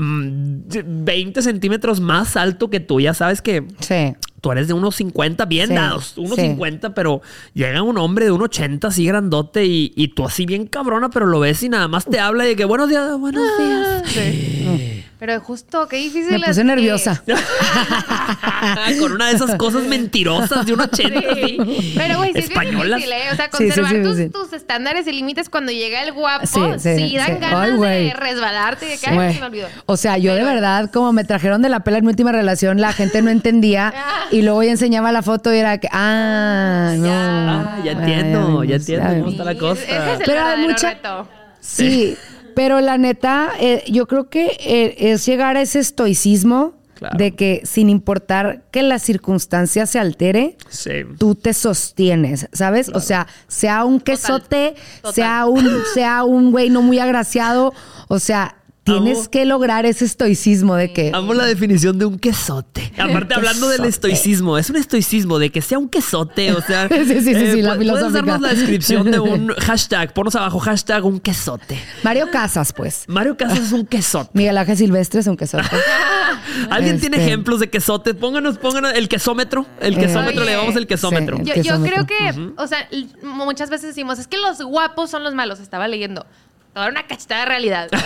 mm, 20 centímetros más alto que tú. Ya sabes que Sí. Tú eres de unos 50 bien Sí, dados, unos 50, pero llega un hombre de un 80 así grandote y, y tú así bien cabrona, pero lo ves y nada más te habla y de que buenos días, buenos días. Sí. Pero justo, qué difícil Me es puse que- nerviosa. Con una de esas cosas mentirosas de un 80 Sí. Pero, güey, sí es bien difícil, ¿eh? O sea, Sí, sí, conservar sí, tus, sí. tus estándares y límites cuando llega el guapo, Sí, sí, sí, dan sí. ganas Ay, de resbalarte y de se me olvidó. O sea, yo de verdad, como me trajeron de la pela en mi última relación, la gente no entendía. Ah. y luego ya enseñaba la foto y era que, ah, no. Ah, ya entiendo, ya entiendo cómo está la cosa. Ese es el Pero hay verdadero mucha- reto. Sí, pero la neta, eh, yo creo que eh, es llegar a ese estoicismo Claro. de que sin importar que la circunstancia se altere, Sí. tú te sostienes, ¿sabes? O sea, sea un quesote, total. sea un sea un güey no muy agraciado, o sea, tienes Amo. que lograr ese estoicismo de que Amo la definición de un quesote. Aparte, hablando del estoicismo, es un estoicismo de que sea un quesote, o sea. Sí, sí, sí, sí, la pu- Puedes darnos la descripción de un hashtag, ponos abajo, hashtag un quesote. Mario Casas, pues. Mario Casas es un quesote. Miguel Ángel Silvestre es un quesote. ¿Alguien tiene Este- ejemplos de quesote? Pónganos, pónganos el quesómetro. El quesómetro, Oye. le llamamos el quesómetro. Sí. Yo, creo que, o sea, muchas veces decimos, es que los guapos son los malos. Estaba leyendo. Toda una cachetada de realidad.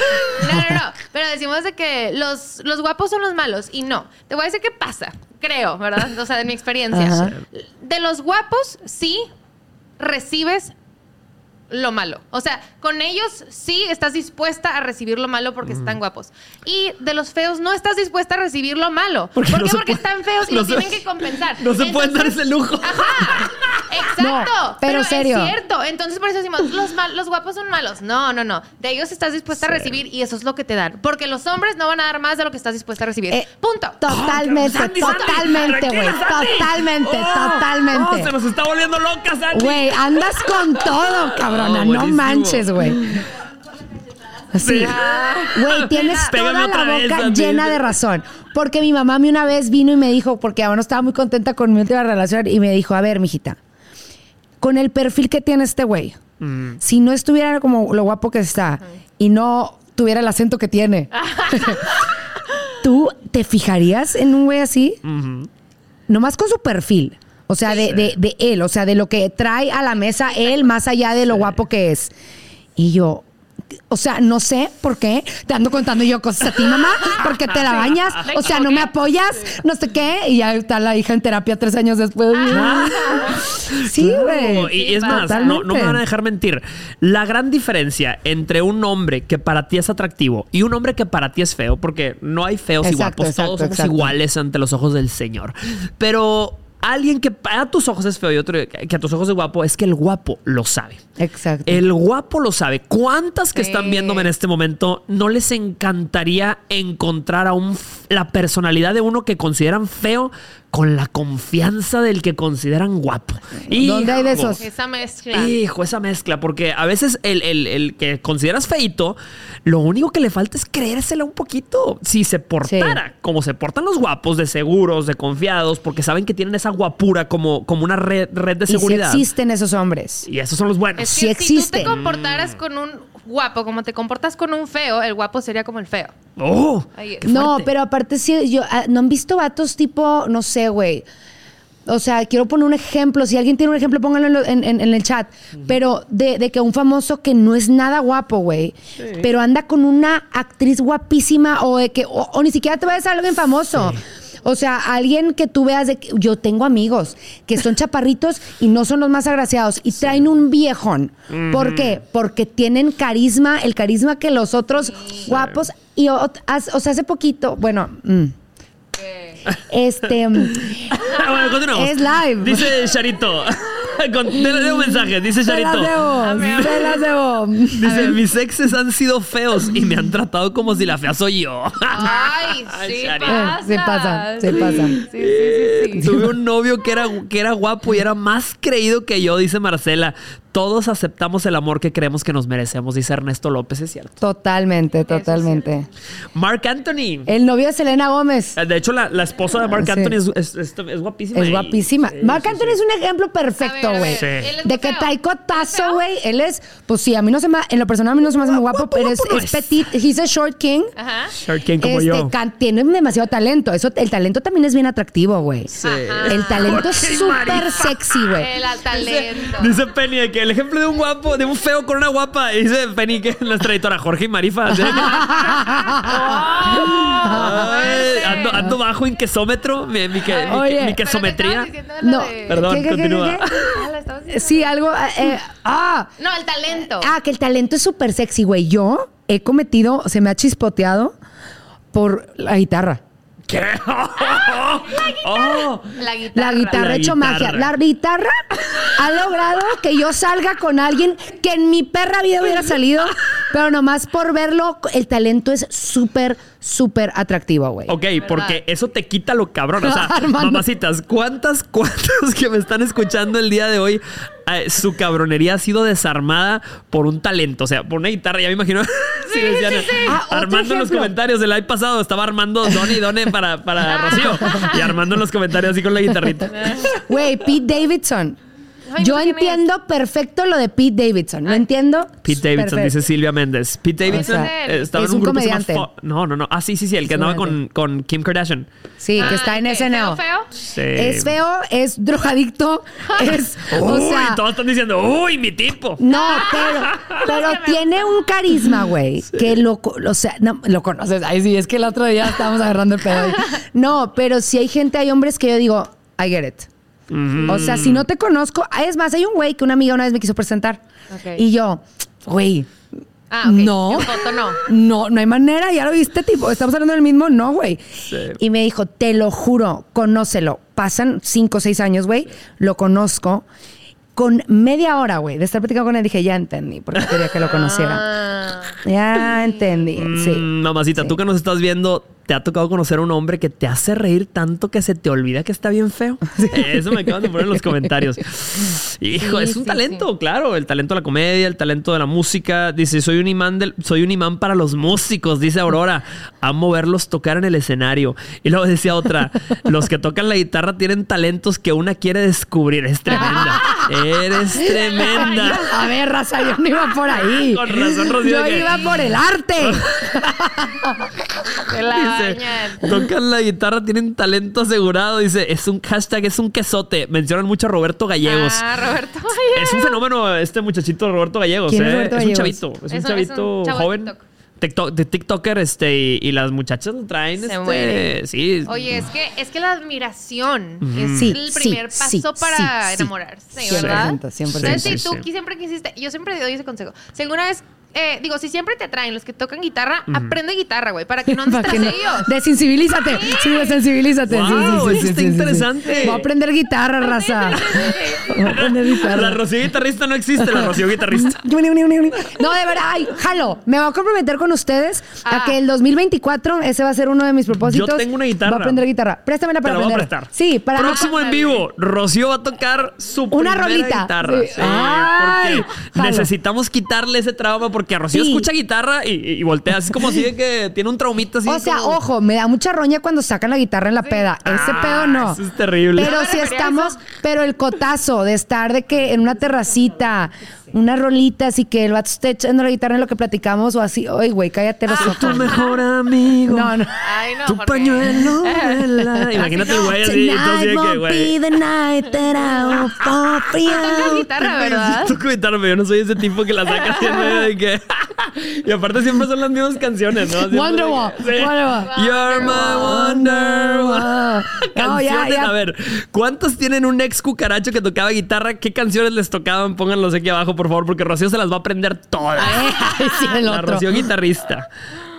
No, no, no. Pero decimos de que los, los guapos son los malos. Y no. Te voy a decir qué pasa. Creo, ¿verdad? O sea, de mi experiencia. Ajá. De los guapos, sí. recibes lo malo. O sea, con ellos sí estás dispuesta a recibir lo malo porque están guapos. Y de los feos no estás dispuesta a recibir lo malo. Porque ¿Por qué? Porque puede- están feos y no lo se- tienen que compensar. No se pueden dar Entonces- ese lujo. Ajá. Exacto. No, pero serio. Es cierto. Entonces por eso decimos, los, mal- los guapos son malos. No, no, no. De ellos estás dispuesta a recibir y eso es lo que te dan. Porque los hombres no van a dar más de lo que estás dispuesta a recibir. Eh, Punto. Totalmente, totalmente, güey. Totalmente, Oh, oh, totalmente. se nos está volviendo loca, Sandy. Güey, andas con todo, cabrona. No manches, güey. Sí. Güey, tienes Pégame toda la boca llena de razón. Porque mi mamá mí una vez vino y me dijo, porque aún no estaba muy contenta con mi última relación, y me dijo, a ver, mijita, con el perfil que tiene este güey, Mm. si no estuviera como lo guapo que está y no tuviera el acento que tiene, ¿tú te fijarías en un güey así? Nomás con su perfil. O sea, de, de- de él, o sea, de lo que trae a la mesa él, más allá de lo guapo que es. Y yo, o sea, no sé por qué te ando contando yo cosas a ti, mamá, porque te la bañas, o sea, no me apoyas, no sé qué, y ya está la hija en terapia tres años después. Sí, güey. Y, es más, no, no me van a dejar mentir. La gran diferencia entre un hombre que para ti es atractivo y un hombre que para ti es feo, porque no hay feos y guapos, todos somos exacto. iguales ante los ojos del Señor. Pero alguien que a tus ojos es feo y otro que a tus ojos es guapo, es que el guapo lo sabe. Exacto. El guapo lo sabe. ¿Cuántas que Sí. están viéndome en este momento no les encantaría encontrar a un la personalidad de uno que consideran feo con la confianza del que consideran guapo? ¿Dónde hay de Hijo. esos? Esa mezcla. Hijo, esa mezcla, porque a veces el, el- el que consideras feito, lo único que le falta es creérsela un poquito. Si se portara como se portan los guapos, de seguros, de confiados, porque saben que tienen esa guapura como, como una red, red de Y si seguridad. existen esos hombres. Y esos son los buenos. Es Sí que si tú existe. te comportaras con un guapo como te comportas con un feo, el guapo sería como el feo. ¡Oh! No, pero aparte sí, yo, ah, ¿no han visto vatos tipo, no sé, güey? O sea, quiero poner un ejemplo. Si alguien tiene un ejemplo, pónganlo en, lo- en- en- en el chat. Pero de, de que un famoso que no es nada guapo, güey, pero anda con una actriz guapísima o de que, o, o ni siquiera te vayas a alguien famoso. O sea, alguien que tú veas de que yo tengo amigos que son chaparritos y no son los más agraciados y traen un viejón. ¿Por qué? Porque tienen carisma, el carisma que los otros guapos. Y o sea, hace poquito, bueno, mm, este. Ah, bueno, continuamos. Es live. Dice Charito. Con, de, de un mensaje. Dice Se las Charito. debo, se las debo. Dice, mis exes han sido feos y me han tratado como si la fea soy yo. Ay, sí pasa. Eh, sí pasa, sí pasa. Sí, sí, sí, sí. Tuve un novio que era, que era guapo y era más creído que yo, dice Marcela. Todos aceptamos el amor que creemos que nos merecemos, dice Ernesto López, es cierto. Totalmente, totalmente. Mark Anthony. El novio de Selena Gómez. De hecho, la, la esposa de Mark Sí. Anthony es, es- es- es guapísima. Es y- guapísima. Sí, sí, Anthony sí. es un ejemplo perfecto, güey. De que feo. trae ¿Es cotazo, feo? güey. Él es, pues sí, a mí no se me, en lo personal a mí no se me hace muy guapo, Guapo, pero es, guapo es es. petit. He's a short king. Ajá. Short King como Este, yo. can- tiene demasiado talento. Eso, el talento también es bien atractivo, güey. Sí. Ajá. El talento es súper sexy, güey. El talento. Dice Penny de que el ejemplo de un guapo, de un feo con una guapa. Dice Penny que es nuestra editora Jorge y Marifa. ¿sí? Ay, ando, ando bajo en quesómetro, mi, mi, que- mi- Oye. mi Pero te quesometría. No, de- Perdón, ¿Qué, qué, qué, continúa. qué, qué? Ah. Sí, algo. eh, ah, No, el talento. ah, que el talento es súper sexy, güey. Yo he cometido, se me ha chispoteado por la guitarra. ¿Qué? Oh. La guitarra. La guitarra La ha hecho guitarra. magia. La guitarra ha logrado que yo salga con alguien que en mi perra vida hubiera salido, pero nomás por verlo, el talento es súper, súper atractivo, güey. Ok, porque eso te quita lo cabrón. O sea, Armando. mamacitas, ¿cuántas, cuántas que me están escuchando el día de hoy? eh, su cabronería ha sido desarmada por un talento, o sea, por una guitarra. Ya me imagino. si decían, Ah, otro Armando en los comentarios del live pasado estaba Armando Done y Done para, para Rocío. Y Armando en los comentarios así con la guitarrita. Güey, Pete Davidson. Ay, Yo entiendo perfecto lo de Pete Davidson. ¿Lo entiendo? Pete Davidson, Perfecto. dice Silvia Méndez. Pete Davidson sea, eh, estaba es en un, un grupo que se llama comediante. Fo- No, no, no. Ah, sí, sí, sí, el que andaba con, con Kim Kardashian. Sí, que está en ¿qué? SNL. ¿Feo, feo? Sí. Es feo, es drogadicto, es. o Uy, sea, todos están diciendo, uy, mi tipo. No, pero, pero tiene un carisma, güey, que lo, o sea, no, lo conoces. Ay, sí, es que el otro día estábamos agarrando el pedo. No, pero si hay gente, hay hombres que yo digo, I get it. O sea, si no te conozco, es más, hay un güey que una amiga una vez me quiso presentar. Y yo, güey, Ah, ok. no. Foto no. No, no hay manera, ya lo viste, tipo, estamos hablando del mismo, no, güey. Y me dijo, te lo juro, conócelo. Pasan cinco o seis años, güey, lo conozco. Con media hora, güey, de estar platicando con él, dije, ya entendí, porque quería que lo conociera. Ah. Ya entendí, sí. Mm, mamacita, tú que nos estás viendo, ¿te ha tocado conocer a un hombre que te hace reír tanto que se te olvida que está bien feo? Eso me acaban de poner en los comentarios. Hijo, Sí, es un sí, talento, claro. El talento de la comedia, el talento de la música. Dice, soy un imán del, soy un imán para los músicos, dice Aurora. Amo verlos tocar en el escenario. Y luego decía otra, los que tocan la guitarra tienen talentos que una quiere descubrir. Es tremenda. Eres tremenda. A ver, raza, yo no iba por ahí. Con razón, Rocío, Yo que- iba por el arte. La Dice, tocan la guitarra, tienen talento asegurado. Dice, es un hashtag, es un quesote. Mencionan mucho a Roberto Gallegos. Ah, Roberto. Es un fenómeno este muchachito Roberto Gallegos. ¿Quién es. Roberto es un Gallegos? chavito, es, un Es un- es chavito joven. TikTok. TikTok- de TikToker, este, y, y las muchachas lo traen. Se este. Sí. Oye, es que, es que la admiración es Sí, el primer sí, paso para enamorarse, 100%, ¿verdad? 100%. Entonces, Sí, si tú siempre quisiste, yo siempre doy ese consejo. Si alguna vez, eh, digo, si siempre te atraen los que tocan guitarra, aprende guitarra, güey, para que no andes tras no- ellos. Desensibilízate. Sí, desensibilízate. Sí, Wow, sí, sí, eso sí, está sí, sí, sí. interesante. Voy a aprender guitarra, raza. Voy a aprender La guitarra. Rocío guitarrista no existe, la Rocío guitarrista. No, de verdad, ay, jalo. Me voy a comprometer con ustedes a Ah. que el 2024, ese va a ser uno de mis propósitos. Yo tengo una guitarra. Voy a aprender guitarra. Préstamela Te para la voy a aprender. prestar. Sí, para Próximo en vivo, Rocío va a tocar su Una primera rolita. guitarra. Sí. Sí, Ay, porque necesitamos quitarle ese trauma porque a Rocío Sí. escucha guitarra y, y voltea. así como así de que tiene un traumita así. O sea, como- ojo, me da mucha roña cuando sacan la guitarra en la peda. Ese Ah, pedo no. eso es terrible. Pero No si estamos, pero el cotazo de estar de que en una terracita, unas rolitas y que el vato esté echando la guitarra en lo que platicamos o así. Ay, güey, cállate los Soy ojos. tu mejor amigo. No, no. Ay, no, Tu Jorge. pañuelo. Imagínate el güey así. Tonight que, won't güey. be the night that I will fall for you. Tocas guitarra, ¿verdad? Toco guitarra, pero yo no soy ese tipo que la saca así en medio de que. y aparte siempre son las mismas canciones, ¿no? Siempre Wonderwall, de que- sí. Wonderwall. You're my Wonderwall. No, ya. A ver, ¿cuántos tienen un ex cucaracho que tocaba guitarra? ¿Qué canciones les tocaban? Pónganlos aquí abajo, por favor, porque Rocío se las va a aprender todas. Ay, sí, el La. Rocío guitarrista.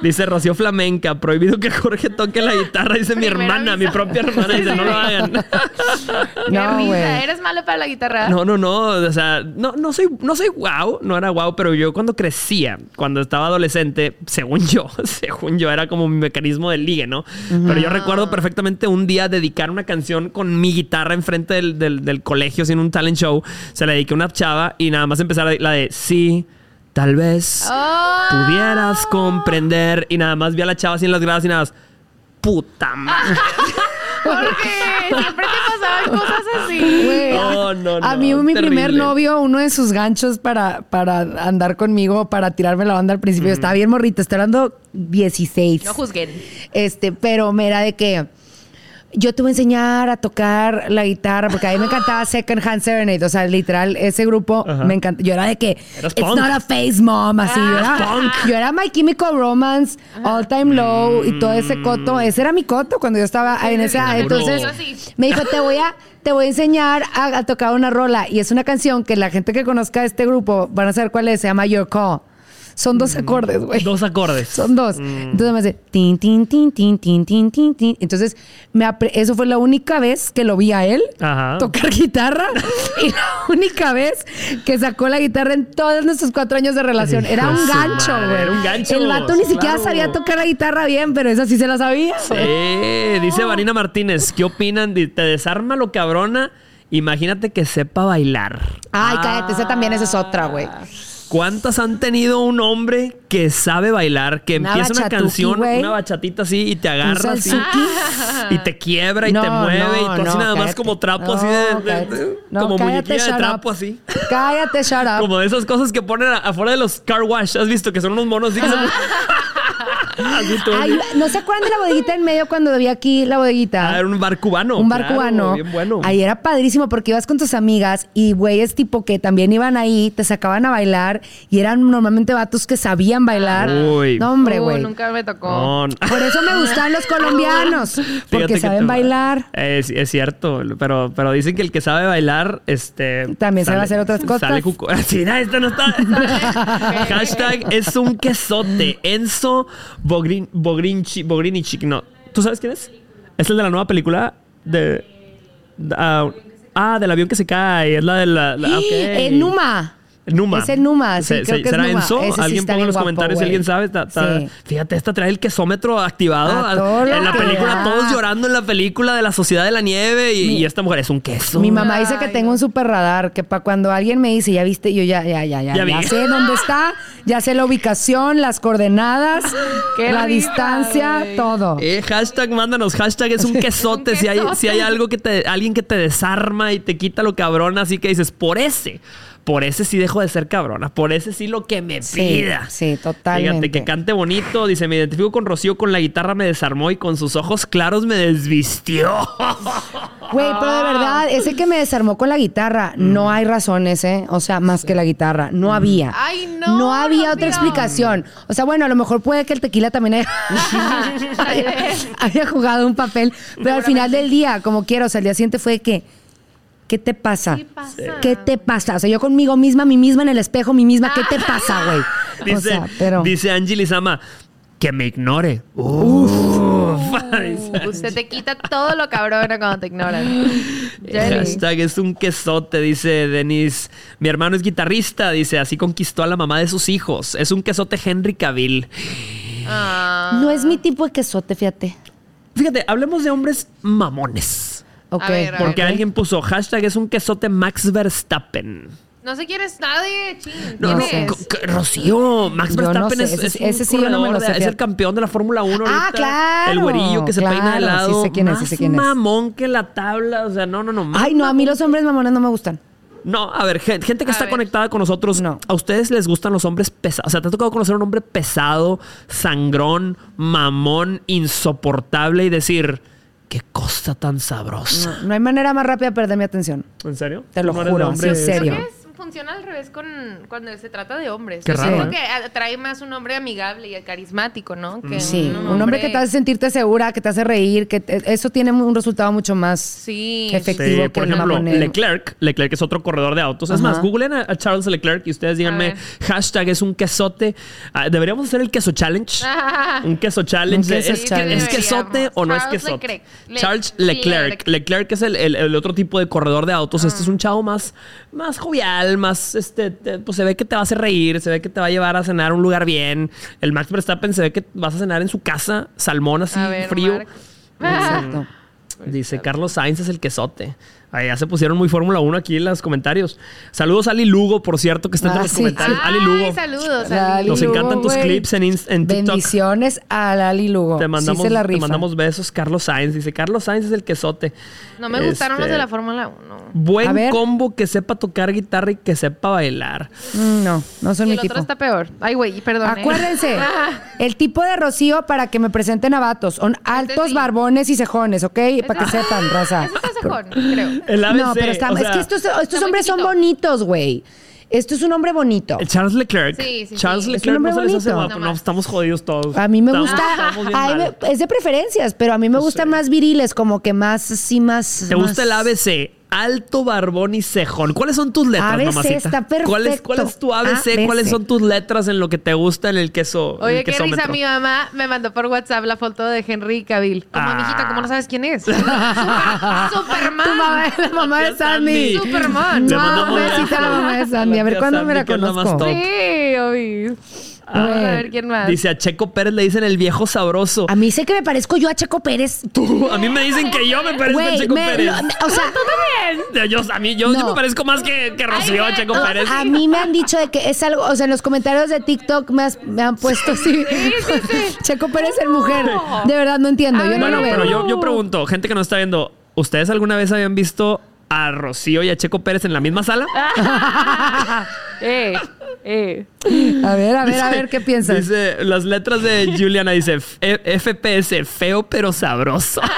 Dice Rocío Flamenca, prohibido que Jorge toque la guitarra, dice mi hermana, mi propia hermana, dice, no lo hagan. Qué No, risa. Eres malo para la guitarra. No, no, no. O sea, no, no soy, no soy guau, no era guau, pero yo cuando crecía, cuando estaba adolescente, según yo, según yo, era como mi mecanismo de ligue, ¿no? Pero yo recuerdo perfectamente un día dedicar una canción con mi guitarra enfrente del, del, del colegio, sin un talent show. Se la dediqué a una chava y nada más empezar la de sí, tal vez Oh. pudieras comprender. Y nada más vi a la chava así en las gradas y nada más. Puta madre. Jorge, siempre te pasaban cosas así. Güey, No, no, A no, mí mi terrible. primer novio, uno de sus ganchos para, para andar conmigo, para tirarme la banda al principio, estaba bien morrito, estaba dando 16. No juzguen. Este, pero me era de que yo te voy a enseñar a tocar la guitarra, porque a mí me encantaba Second Hand Serenade, o sea, literal, ese grupo Ajá. me encanta. Yo era de que, it's punk. not a face mom, así, yo era, punk. yo era My Chemical Romance, All Time Low y todo ese coto, ese era mi coto cuando yo estaba en esa. Entonces, me dijo, te voy a, te voy a enseñar a, a tocar una rola. Y es una canción que la gente que conozca este grupo van a saber cuál es, se llama Your Call. Son dos acordes, güey. Dos acordes. Son dos. Entonces me hace tin, tin, tin, tin, tin, tin, tin, tin. Entonces, me apre- eso fue la única vez que lo vi a él Ajá. tocar guitarra y la única vez que sacó la guitarra en todos nuestros cuatro años de relación. Era un gancho, güey. era un gancho, El vato ni siquiera claro. sabía tocar la guitarra bien, pero esa sí se la sabía. Sí, dice Vanina Martínez, ¿qué opinan? ¿Te desarma lo cabrona? Imagínate que sepa bailar. Ay, cállate, esa también esa es otra, güey. ¿Cuántas han tenido un hombre que sabe bailar, que Una empieza una canción, una bachatita así y te agarra así y te quiebra y No, te mueve y no, tú así no, nada más como trapo así de, como cállate, muñequilla de trapo up. así. Cállate, shut up. Como de esas cosas que ponen afuera de los car wash. ¿Has visto? Que son unos monos así que Así todo Ay. ¿No se acuerdan de la bodeguita en medio cuando había aquí la bodeguita? Ah, era un bar cubano. un bar claro, cubano. Bien bueno. Ahí era padrísimo porque ibas con tus amigas y güeyes tipo que también iban ahí, te sacaban a bailar y eran normalmente vatos que sabían bailar. Uy. No, hombre, Uh, güey. nunca me tocó. No, no. Por eso me gustan los colombianos. Porque que saben te- bailar. Es, es cierto, pero, pero dicen que el que sabe bailar, este. También sabe hacer otras cosas. Sale cuco- Sí, no, esto no está. Hashtag es un quesote. Enzo Bogrin, Bogrinchi, Bogrinichi. No. ¿Tú sabes quién es? Es el de la nueva película de. de- ah, ah, del avión que se cae. Es la de la. la- ok. En Numa. Numa. Es el Numa, sí, Se- creo se- que es ¿Será Numa. Enzo? Ese sí Alguien está ponga en los guapo, comentarios si alguien sabe. Sí. Fíjate, esta trae el quesómetro activado. A en la película, da. todos llorando en la película de la Sociedad de la Nieve. Y, y esta mujer es un queso. Mi mamá dice que tengo un super radar, que para cuando alguien me dice, ya viste, yo ya, ya, ya, ya, Ya ya, sé dónde está, ya sé la ubicación, las coordenadas, Qué la distancia, todo. Eh, hashtag, mándanos, hashtag es un quesote. si, hay, quesote. si hay algo que te, alguien que te desarma y te quita lo cabrón, así que dices, por ese, por ese sí dejo de ser cabrona, por ese sí lo que me Sí, pida. sí, totalmente. Fíjate que cante bonito, dice, me identifico con Rocío, con la guitarra me desarmó y con sus ojos claros me desvistió. Güey, pero de verdad, ese que me desarmó con la guitarra, Mm. no hay razones, ¿eh? O sea, más que la guitarra, no había. Ay, no, No había otra explicación. O sea, bueno, a lo mejor puede que el tequila también haya, haya, haya jugado un papel, pero al final del día, como quiero, o sea, el día siguiente fue que, ¿qué te pasa? ¿Qué pasa? ¿Qué te pasa? O sea, yo conmigo misma, mi misma en el espejo, mi misma, ¿qué te pasa, güey? O Dice, sea, pero... dice Angie Lizama, que me ignore. Uf. Dice, Uh, se te quita todo lo cabrona cuando te ignoran. Hashtag es un quesote, dice Denis. Mi hermano es guitarrista, dice, así conquistó a la mamá de sus hijos. Es un quesote Henry Cavill. Ah. No es mi tipo de quesote, fíjate. Fíjate, hablemos de hombres mamones. Ok. A ver, a Porque alguien puso hashtag es un quesote Max Verstappen. No sé quién es nadie, ching. No, ¿Quién no, Rocío, Max no Verstappen sé, es, ese- es un ese sí yo no me lo corredor sé, de- es el campeón de la Fórmula 1 Ah, ahorita. claro, El güerillo que se peina de claro, lado. sí sé quién es, sí Más sé quién es. mamón que la tabla. O sea, no, no, no. más Ay, no, a mí los hombres mamones no me gustan. No, a ver, gen- gente que A está ver. conectada con nosotros, No. ¿a ustedes les gustan los hombres pesados? O sea, ¿te ha tocado conocer a un hombre pesado, sangrón, mamón, insoportable y decir, qué cosa tan sabrosa? No, no hay manera más rápida de perder mi atención. ¿En serio? Te lo ¿Tú no eres de juro, sí, en serio. Funciona al revés con cuando se trata de hombres. Qué Yo raro, siento ¿eh? que atrae más un hombre amigable y carismático, ¿no? Que Sí, un hombre que te hace sentirte segura, que te hace reír, que te- eso tiene un resultado mucho más Sí. efectivo Sí, por que ejemplo. Leclerc. Leclerc es otro corredor de autos. Es más, googleen a, a Charles Leclerc y ustedes díganme, hashtag es un quesote. Ah, Deberíamos hacer el queso challenge. Ah. Un queso challenge. Un de, queso ¿Es, challenge. ¿Es quesote o no es quesote? Leclerc. Le- Charles Leclerc. Leclerc. Leclerc es el, el- el otro tipo de corredor de autos. Este es un chavo más, más jovial, más, este, te- pues se ve que te va a hacer reír, se ve que te va a llevar a cenar a un lugar bien. El Max Verstappen se ve que vas a cenar en su casa, salmón así, ver, frío. Mark. Exacto. Dice Carlos Sainz es el quesote. Ahí ya se pusieron muy Fórmula 1 aquí en los comentarios. Saludos a Ali Lugo, por cierto, que está entre Ah, los sí, comentarios. Ali Lugo. Ay, saludos. Ali. Nos Ali encantan Lugo, tus clips en, en TikTok. Bendiciones a Lali Lugo. Te mandamos, sí se la te mandamos besos, Carlos Sainz. Dice, Carlos Sainz es el quesote. No me gustaron los Este, de la Fórmula 1. A Buen combo que sepa tocar guitarra y que sepa bailar. Mm, No, no son Y mi el otro tipo. está peor. Ay, güey, perdón. ¿eh? Acuérdense, el tipo de Rocío para que me presenten a vatos son altos, sí. barbones y cejones, ¿ok? Para que sepan, raza. Ese está cejón, creo. El ABC, No, pero está- o es que estos, estos Está muy hombres son bonitos, güey. Esto es un hombre bonito. el Charles Leclerc. Sí, sí, Charles sí. Es un Leclerc no les hace guapo. No No, estamos jodidos todos. A mí me Estamos- gusta, estamos bien a mí mal. me- es de preferencias, pero a mí me gustan Sí. más viriles, como que más, así más. ¿Te más- gusta el ABC? Alto, barbón y cejón. ¿Cuáles son tus letras, ABC mamacita? está ¿Cuál es, cuál es tu ABC? ABC. ¿Cuáles son tus letras en lo que te gusta en el queso? en Oye, el qué risa. quesómetro? Mi mamá me mandó por WhatsApp la foto de Henry Cavill. Como, Ah. mijita, ¿cómo no sabes quién es? Super- Superman. Tu mamá, la mamá de Sandy. Superman. Le No, la mamá de Sandy. A ver cuándo me la conozco. Sí, obvio. A ver, ¿quién más? Dice a Checo Pérez le dicen el viejo sabroso. A mí sé que me parezco yo a Checo Pérez. Tú, a mí me dicen que yo me parezco a Checo me- Pérez. lo- o sea, Yo, a mí, yo, yo No. me parezco más que, que Rocío a Checo Pérez. a mí me han dicho de que es algo, o sea, en los comentarios de TikTok me, has- me han puesto así. Checo Pérez es mujer. De verdad, no entiendo. A Yo no lo Bueno, veo. pero yo, yo pregunto, gente que nos está viendo, ¿ustedes alguna vez habían visto a Rocío y a Checo Pérez en la misma sala? Eh, Eh. A ver, a ver, a ver, ¿qué piensas? Dice, las letras de Juliana dice FPS, feo pero sabroso.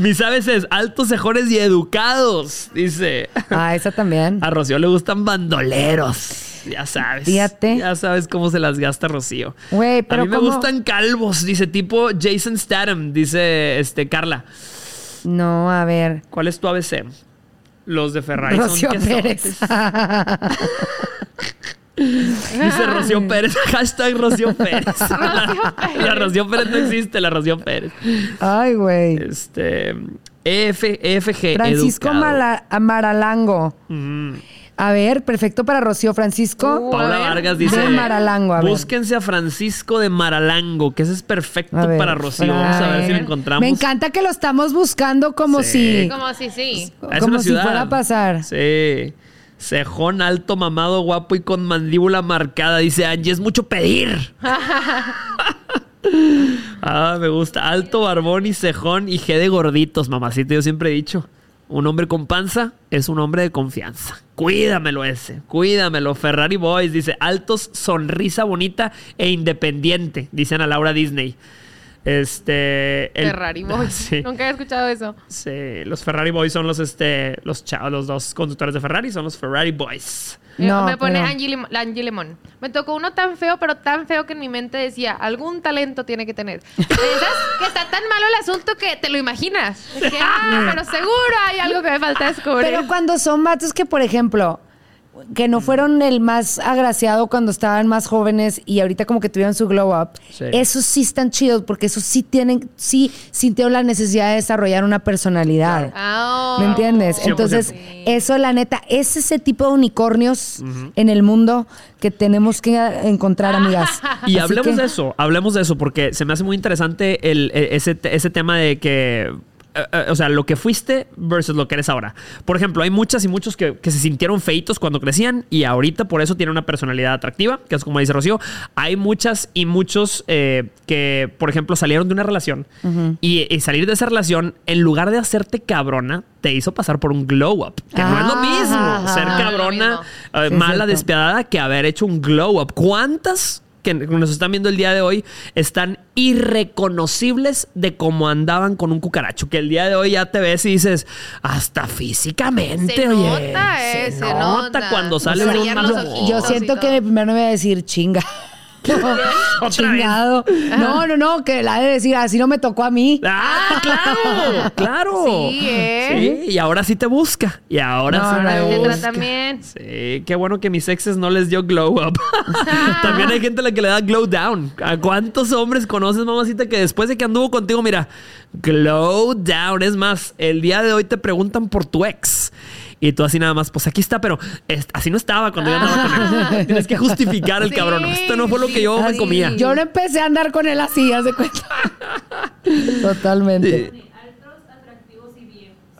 Mis es altos, cejones y educados. Dice. Ah, esa también. A Rocío le gustan bandoleros. Ya sabes. Fíjate. Ya sabes cómo se las gasta Rocío. Güey, pero A mí me ¿cómo? gustan calvos, dice tipo Jason Statham, dice este Carla. No, a ver. ¿Cuál es tu ABC? Los de Ferrari. son Rocío quesotes. Pérez. Dice Rocío Pérez. Hashtag Rocío Pérez. la, la Rocío Pérez no existe, la Rocío Pérez. Ay, güey. Este. EF, EFG. Francisco. Mala- Maralango. Mm. A ver, perfecto para Rocío. Francisco. Uh, Paula. Vargas dice. De Maralango, a ver. Búsquense a Francisco de Maralango, que ese es perfecto ver, para Rocío. Vamos a ver si lo encontramos. Me encanta que lo estamos buscando como Sí. si. Como si sí. Es como si fuera a pasar. Sí. Cejón alto, mamado, guapo y con mandíbula marcada. Dice Angie, es mucho pedir. ah, me gusta. Alto, barbón y cejón y G de gorditos, mamacita. Yo siempre he dicho, un hombre con panza es un hombre de confianza. Cuídamelo ese, cuídamelo. Ferrari Boys dice, altos, sonrisa bonita e independiente. Dicen a Laura Disney. Este... el- Ferrari Boys. Sí. Nunca he escuchado eso. Sí, los Ferrari Boys son los este los chavos, los dos conductores de Ferrari son los Ferrari Boys. Eh, No, me pone pero- Angie, Lim- la Angie Lemón. Me tocó uno tan feo, pero tan feo que en mi mente decía, algún talento tiene que tener. Piensas que está tan malo el asunto que te lo imaginas. Es que, ah, pero seguro hay algo que me falta descubrir. Pero cuando son vatos que, por ejemplo, que no fueron el más agraciado cuando estaban más jóvenes y ahorita como que tuvieron su glow up, Sí. esos sí están chidos porque esos sí tienen, sí sintieron la necesidad de desarrollar una personalidad. Ah, oh. ¿Me entiendes? 100%. Entonces, eso la neta, es ese tipo de unicornios en el mundo que tenemos que encontrar, amigas. Y Así hablemos que- de eso, hablemos de eso porque se me hace muy interesante el, e- ese, ese tema de que eh, eh, o sea, lo que fuiste versus lo que eres ahora. Por ejemplo, hay muchas y muchos que, que se sintieron feitos cuando crecían y ahorita por eso tienen una personalidad atractiva, que es como dice Rocío. Hay muchas y muchos eh, que, por ejemplo, salieron de una relación y, y salir de esa relación, en lugar de hacerte cabrona, te hizo pasar por un glow up. Que no es lo Ah, mismo ajá. ser no cabrona, mismo. eh, Sí, es mala, despiadada, que haber hecho un glow up. ¿Cuántas que nos están viendo el día de hoy están irreconocibles de cómo andaban con un cucaracho? Que el día de hoy ya te ves y dices, hasta físicamente, Se oye. nota, eh, se nota. cuando sale un ojitos. Yo siento que primero me voy a decir chinga. Chingado. No, no, no, que la de decir así no me tocó a mí. Ah, claro, claro. Sí, ¿eh? Sí, y ahora sí te busca. Y ahora No, sí no, me busca. también. Sí, qué bueno que mis exes no les dio glow up. También hay gente a la que le da glow down. ¿A cuántos hombres conoces, mamacita, que después de que anduvo contigo, mira, glow down? Es más, el día de hoy te preguntan por tu ex. Y tú así nada más, pues aquí está, pero es- así no estaba cuando yo andaba con él. Tienes que justificar el Sí, cabrón. Esto no fue lo que yo me sí. comía. Yo no empecé a andar con él así, haz de cuenta. Totalmente.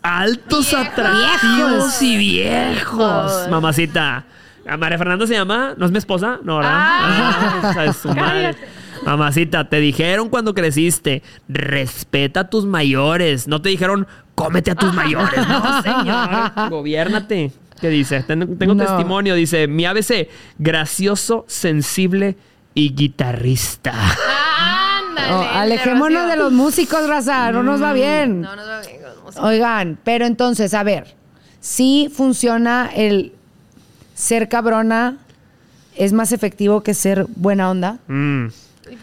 Altos, Viejos. atractivos y viejos. Mamacita. ¿A María Fernanda se llama? ¿No es mi esposa? No, ¿verdad? Ah. Ah, de su madre. Mamacita, te dijeron cuando creciste, respeta a tus mayores. No te dijeron, cómete a tus mayores. No, señor. Gobiérnate. ¿Qué dice? Ten- tengo No. testimonio. Dice, mi ABC, gracioso, sensible y guitarrista. Ándale. Alejémonos de los músicos, raza. No nos va bien. No nos va bien con los músicos. Oigan, pero entonces, a ver, sí funciona el ser cabrona, es más efectivo que ser buena onda. Mm,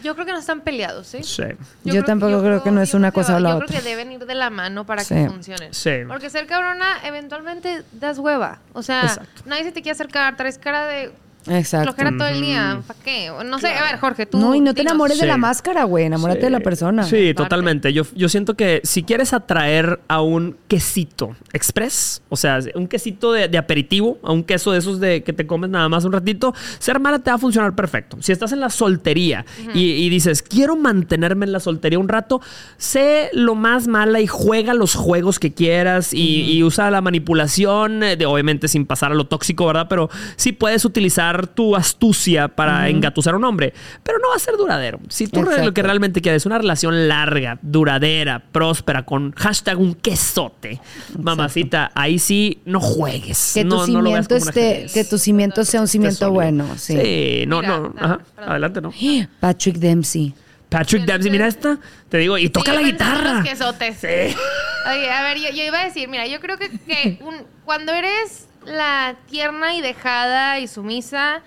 Yo creo que no están peleados, ¿eh? sí. Yo tampoco creo que no es yo una cosa o la Yo otra. creo que deben ir de la mano para Sí. que funcionen. Sí. Porque ser cabrona eventualmente das hueva. O sea, Exacto. nadie se te quiere acercar, traes cara de Exacto. flojera todo el día. ¿Para qué? No sé, a ver, Jorge, tú. No, y no te dinos. enamores de la máscara, güey. Enamórate de la persona. Sí, Parte. totalmente. Yo, yo siento que si quieres atraer a un quesito express, o sea, un quesito de, de aperitivo, a un queso de esos de que te comes nada más un ratito, ser mala te va a funcionar perfecto. Si estás en la soltería y, y dices, quiero mantenerme en la soltería un rato, sé lo más mala y juega los juegos que quieras y, y usa la manipulación, eh, de, obviamente sin pasar a lo tóxico, ¿verdad? Pero sí puedes utilizar usar tu astucia para engatusar a un hombre, pero no va a ser duradero. Si tú lo que realmente quieres es una relación larga, duradera, próspera, con hashtag un quesote, mamacita, ahí sí no juegues. Que tu no, no lo veas cimiento como esté, que tu cimiento sea un cimiento bueno. Sí. Sí, no, Mira, no, ajá, perdón. adelante, no. Patrick Dempsey. Patrick Dempsey, mira esta, te digo, y toca Sí, la guitarra. Los quesotes. Sí. Oye, a ver, yo, yo iba a decir, mira, yo creo que, que un- cuando eres la tierna y dejada y sumisa,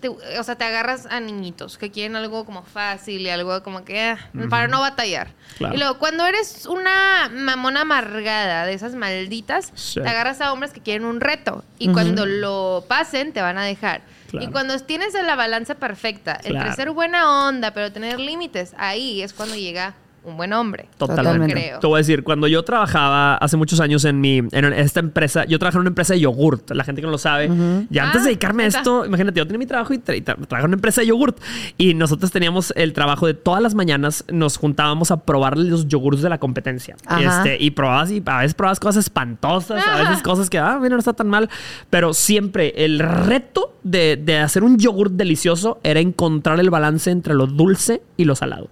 te- o sea, te agarras a niñitos que quieren algo como fácil y algo como que ah, para no batallar. Claro. Y luego, cuando eres una mamona amargada de esas malditas, Sí. te agarras a hombres que quieren un reto y cuando lo pasen te van a dejar. Claro. Y cuando tienes la balanza perfecta Claro. entre ser buena onda pero tener límites, ahí es cuando llega un buen hombre. Totalmente. Creo. Te voy a decir, cuando yo trabajaba hace muchos años en mi en esta empresa, yo trabajaba en una empresa de yogurt, la gente que no lo sabe. Y antes Ah, de dedicarme a esto, imagínate, yo tenía mi trabajo y, tra- y tra- trabajaba en una empresa de yogurt. Y nosotros teníamos el trabajo de todas las mañanas, nos juntábamos a probar los yogurts de la competencia. Este, y probabas, y a veces probabas cosas espantosas, a veces cosas que, ah, mira, no está tan mal. Pero siempre el reto de, de hacer un yogurt delicioso era encontrar el balance entre lo dulce y lo salado.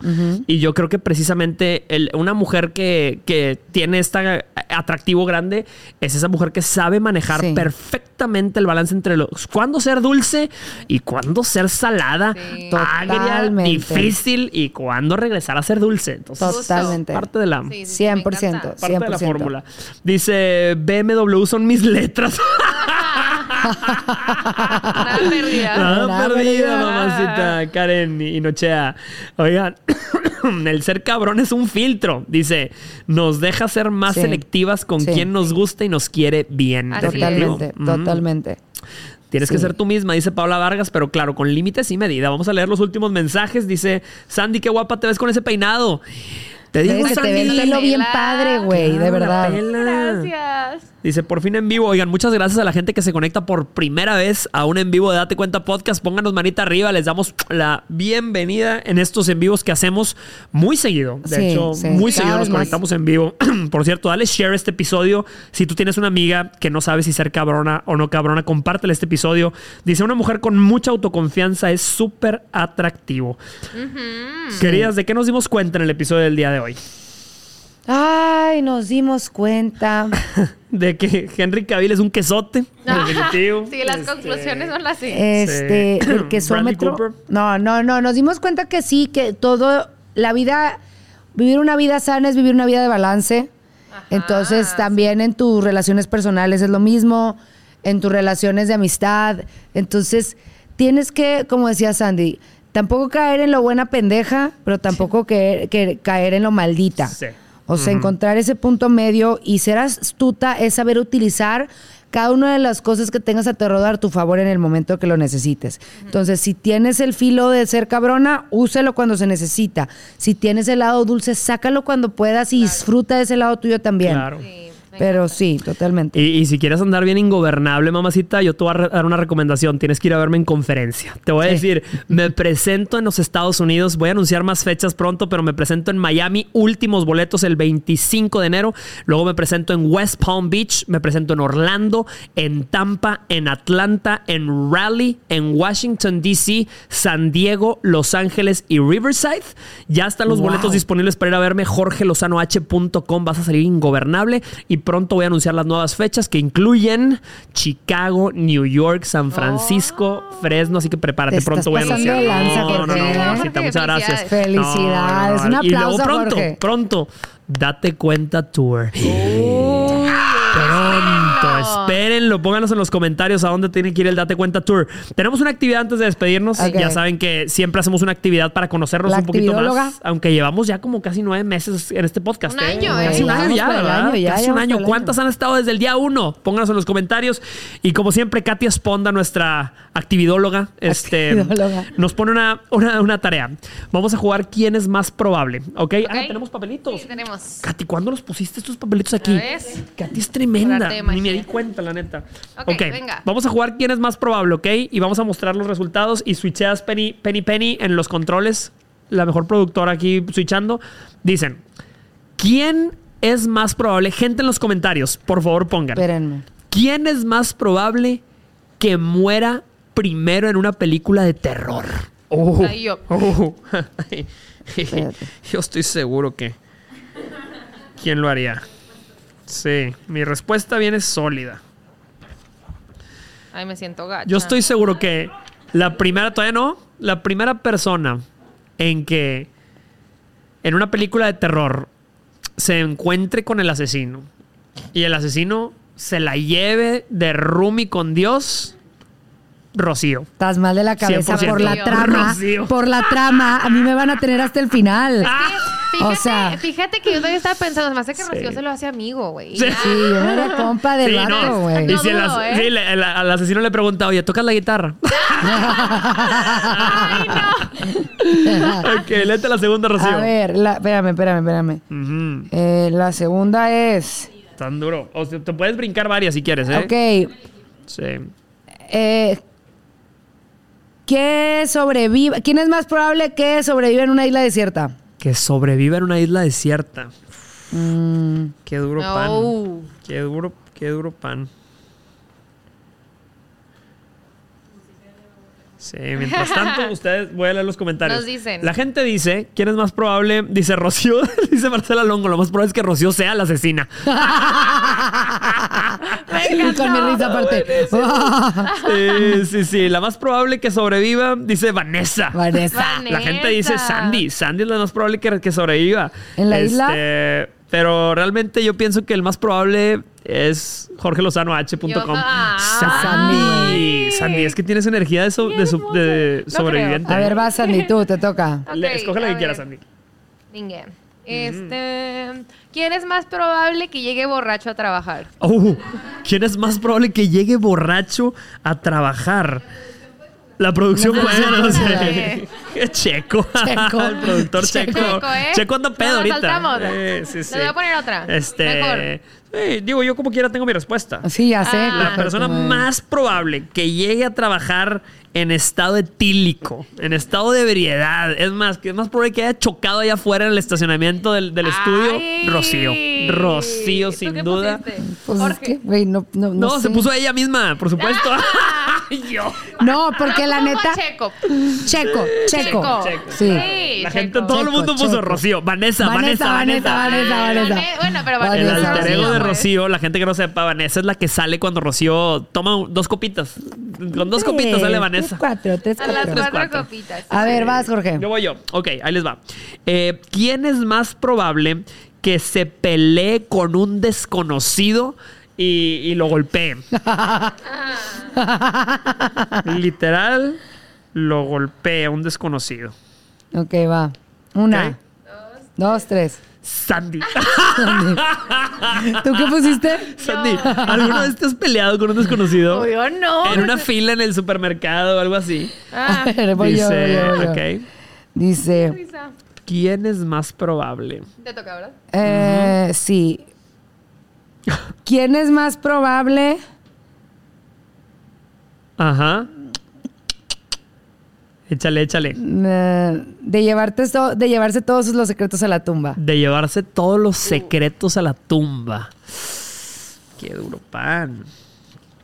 Y yo creo que precisamente el- una mujer que, que tiene este atractivo grande es esa mujer que sabe manejar Sí. perfectamente el balance entre los cuándo ser dulce y cuándo ser salada, Sí. agria, Totalmente. difícil y cuándo regresar a ser dulce. Entonces, Totalmente. parte de la Sí, sí, sí, me 100%. encanta. parte de la 100%. fórmula. Dice BMW son mis letras. Nada perdida. Nada Nada perdida, perdida. mamacita Karen y Nochea. Oigan, el ser cabrón es un filtro. Dice, nos deja ser más Sí. selectivas con Sí. quien nos gusta y nos quiere bien. Totalmente, Ujú. totalmente. Tienes que ser tú misma, dice Paula Vargas, pero claro, con límites y medida. Vamos a leer los últimos mensajes. Dice, Sandy, qué guapa te ves con ese peinado. Te digo, Ves que te ve el Sandy. pelo bien padre, güey, de Claro, verdad. Gracias. Dice, por fin en vivo. Oigan, muchas gracias a la gente que se conecta por primera vez a un en vivo de Date Cuenta Podcast. Pónganos manita arriba. Les damos la bienvenida en estos en vivos que hacemos muy seguido. De Sí, hecho, sí, muy cada seguido nos más. conectamos en vivo. por cierto, dale share este episodio. Si tú tienes una amiga que no sabe si ser cabrona o no cabrona, compártele este episodio. Dice, una mujer con mucha autoconfianza es súper atractivo. Queridas, ¿de qué nos dimos cuenta en el episodio del día de hoy? Ay, nos dimos cuenta. De que Henry Cavill es un quesote. Definitivo. Sí, las Este, conclusiones son las sí. Este, Sí. el quesómetro. No, no, no. Nos dimos cuenta que sí, que todo, la vida, vivir una vida sana es vivir una vida de balance. Ajá, Entonces, sí. también en tus relaciones personales es lo mismo, en tus relaciones de amistad. Entonces, tienes que, como decía Sandy, tampoco caer en lo buena pendeja, pero tampoco que, que caer en lo maldita. Sí. O sea, encontrar ese punto medio y ser astuta es saber utilizar cada una de las cosas que tengas a tu a tu favor en el momento que lo necesites. Entonces, si tienes el filo de ser cabrona, úselo cuando se necesita. Si tienes el lado dulce, sácalo cuando puedas y disfruta de ese lado tuyo también. Claro. Sí, Pero sí, totalmente. Y, y si quieres andar bien ingobernable, mamacita, yo te voy a dar una recomendación. Tienes que ir a verme en conferencia. Te voy a Sí. decir, me presento en los Estados Unidos. Voy a anunciar más fechas pronto, pero me presento en Miami. Últimos boletos el 25 de enero. Luego me presento en West Palm Beach. Me presento en Orlando, en Tampa, en Atlanta, en Raleigh, en Washington, D.C., San Diego, Los Ángeles y Riverside. Ya están los Wow. boletos disponibles para ir a verme. jorgelozanoh.com. Vas a salir ingobernable. Y pronto voy a anunciar las nuevas fechas que incluyen Chicago, New York, San Francisco, Fresno. Así que prepárate. Te pronto voy a anunciar. de lanza, no, no, no, Jorge, mamacita, muchas gracias. Felicidades. Un Y luego aplauso, pronto, Jorge. pronto. Date cuenta tour. Pronto, espérenlo, pónganos en los comentarios a dónde tiene que ir el Date Cuenta Tour. Tenemos una actividad antes de despedirnos. Ya saben que siempre hacemos una actividad para conocernos La un poquito más. Aunque llevamos ya como casi nueve meses en este podcast. Un ¿eh? año, Casi ¿eh? un año ya, ¿verdad? año, ya, Casi un año. ¿Cuántas han estado desde el día uno? Pónganos en los comentarios. Y como siempre, Katia Esponda, nuestra actividóloga, este, Actividóloga. nos pone una, una, una tarea. Vamos a jugar quién es más probable. ¿Ok? Ah, Ok. tenemos papelitos. Sí, tenemos. Katy, ¿cuándo los pusiste estos papelitos aquí? Katy es tremenda. Ni me magia. di cuenta, la neta. Ok, ok, venga. vamos a jugar quién es más probable, ¿ok? Y vamos a mostrar los resultados y switcheas Penny, Penny Penny en los controles. La mejor productora aquí switchando. Dicen, ¿quién es más probable? Gente en los comentarios, por favor pongan. Espérenme. ¿Quién es más probable que muera primero en una película de terror? Oh, yo. oh. Yo estoy seguro que. ¿Quién lo haría? Sí, mi respuesta viene sólida. Ay, me siento gacha. Yo estoy seguro que la primera, todavía no, la primera persona en que en una película de terror se encuentre con el asesino y el asesino se la lleve de roomie con Dios, Rocío. Estás mal de la cabeza 100%. por la trama. Rocío. Por la trama. A mí me van a tener hasta el final. Fíjate, O sea- fíjate que yo también estaba pensando, más que Sí. Rocío se lo hace amigo, güey. Sí. Yo no era compa del Sí, vato, no. güey. Y si el, as- ¿eh? el- al asesino le pregunta, oye, ¿tocas la guitarra? Ay, no. ok, léete la segunda, Rocío. A ver, la- espérame, espérame, espérame. Eh, la segunda es. Tan duro. O sea, te puedes brincar varias si quieres, ¿eh? Ok. Sí. Eh, ¿Qué sobrevive? ¿Quién es más probable que sobreviva en una isla desierta? Que sobreviva en una isla desierta. Mm, Qué duro pan. No. Qué duro, qué duro pan. Sí, mientras tanto, ustedes voy a leer los comentarios. Nos dicen. La gente dice, ¿quién es más probable? Dice Rocío, dice Marcela Longo, lo más probable es que Rocío sea la asesina. y con mi risa aparte. Sí, sí, sí. La más probable que sobreviva, dice Vanessa. Vanessa. La gente dice. Sandy. Sandy es la más probable que, que sobreviva. ¿En la isla? Este, Pero realmente yo pienso que el más probable es Jorge Lozano H.com. Ah. Sandy. Sandy, es que tienes energía de, so- de, su- de No sobreviviente. A ver, vas, Sandy, tú, te toca. Le- escoge la que quieras. Sandy. Venga. Este, ¿quién es más probable que llegue borracho a trabajar? Oh, ¿Quién es más probable que llegue borracho a trabajar? La producción, bueno, no sé. Checo. Checo. El productor Checo. Checo. Checo, ¿eh? Checo anda pedo Nos ahorita. saltamos. Eh, sí, sí. Le voy a poner otra. Este. Mejor. Sí, digo, yo como quiera tengo mi respuesta. Sí, ya sé. Ah. La persona como- más probable que llegue a trabajar en estado etílico, en estado de ebriedad, es más, que es más probable que haya chocado allá afuera en el estacionamiento del, del estudio, Ay. Rocío. Rocío, ¿Tú sin duda. pusiste? Pues es Jorge. que, güey, no, no, no, No, se sé. puso ella misma, por supuesto. Yo. No, porque la neta. Checo. Checo, checo. Checo. Checo. Sí. Sí, La Checo. gente, todo el Checo, mundo puso Checo. Rocío. Vanessa, Vanessa, Vanessa, Vanessa, Vanessa. Vanessa, Vanessa. Vane- Bueno, pero Vanessa, El Vanessa. alter ego de pues. Rocío, la gente que no sepa, Vanessa es la que sale cuando Rocío toma dos copitas. Con dos copitas sale Vanessa. Tres, cuatro, tres, A las cuatro. cuatro, cuatro. copitas. A ver, vas, Jorge. Yo voy yo. Ok, ahí les va. Eh, ¿Quién es más probable que se pelee con un desconocido y, y lo golpee? Literal, lo golpea un desconocido. Ok, va. Una, dos, tres. Sandy. ¿Tú qué pusiste? Sandy, ¿alguna vez te has peleado con un desconocido? Obvio no. En una fila en el supermercado o algo así. Ah, A ver, voy yo, voy Dice, yo, voy yo. Dice. ¿Quién es más probable? Te toca, ¿verdad? eh, sí. ¿Quién es más probable? Ajá. Échale, échale. eh, de, llevarte esto- de llevarse todos los secretos a la tumba. De llevarse todos los secretos a la tumba. Qué duro pan.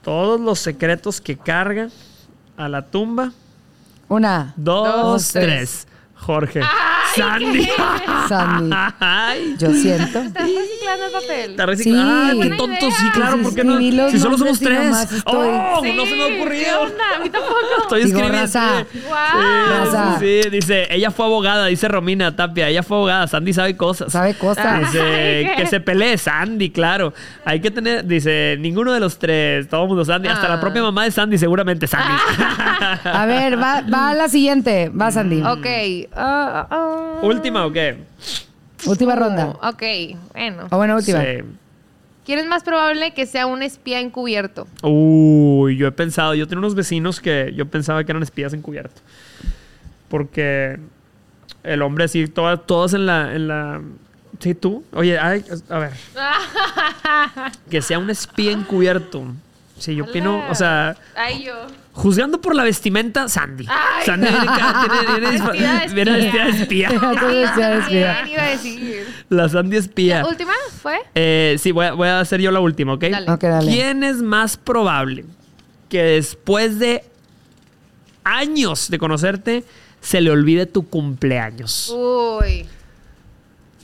Todos los secretos que carga a la tumba. Una, Dos, Dos, tres. tres. Jorge. Sandy. Sandy. Ay. Yo siento. Estás reciclando el papel. Está reciclado. Sí. Ah, qué tonto. Sí, claro, ¿por qué no? Si solo somos tres. Oh, Sí, no se me ha ¿qué ocurrido. onda? A mí tampoco. Estoy Digo, escribiendo. raza. sí. Guau. Raza. Sí, sí, dice, ella fue abogada, dice Romina Tapia, ella fue abogada, Sandy sabe cosas. Sabe cosas. Dice, Ay, que se pelee Sandy, claro. Hay que tener, dice, ninguno de los tres, todo el mundo Sandy, hasta Ah. la propia mamá de Sandy, seguramente Sandy. A ver, va, va a la siguiente. Va, Sandy. Ok. ah, ah. ¿Última o qué? Última ronda. Ok, bueno. O bueno, última. Sí. ¿Quién es más probable que sea un espía encubierto? Uy, yo he pensado, yo tengo unos vecinos que yo pensaba que eran espías encubiertos. Porque el hombre así, todas, todos en la, en la... Sí, tú. Oye, ay, a ver. Que sea un espía encubierto. Sí, yo opino, o sea, Ay, yo. Juzgando por la vestimenta, Sandy. Ay, Sandy viene, tiene- viene de viene vestida de espía. Bien, iba a decir. La Sandy espía. ¿La última fue? Eh, sí, voy a, voy a hacer yo la última, ¿ok? Dale. Ok, dale. ¿Quién es más probable que después de años de conocerte se le olvide tu cumpleaños. Uy.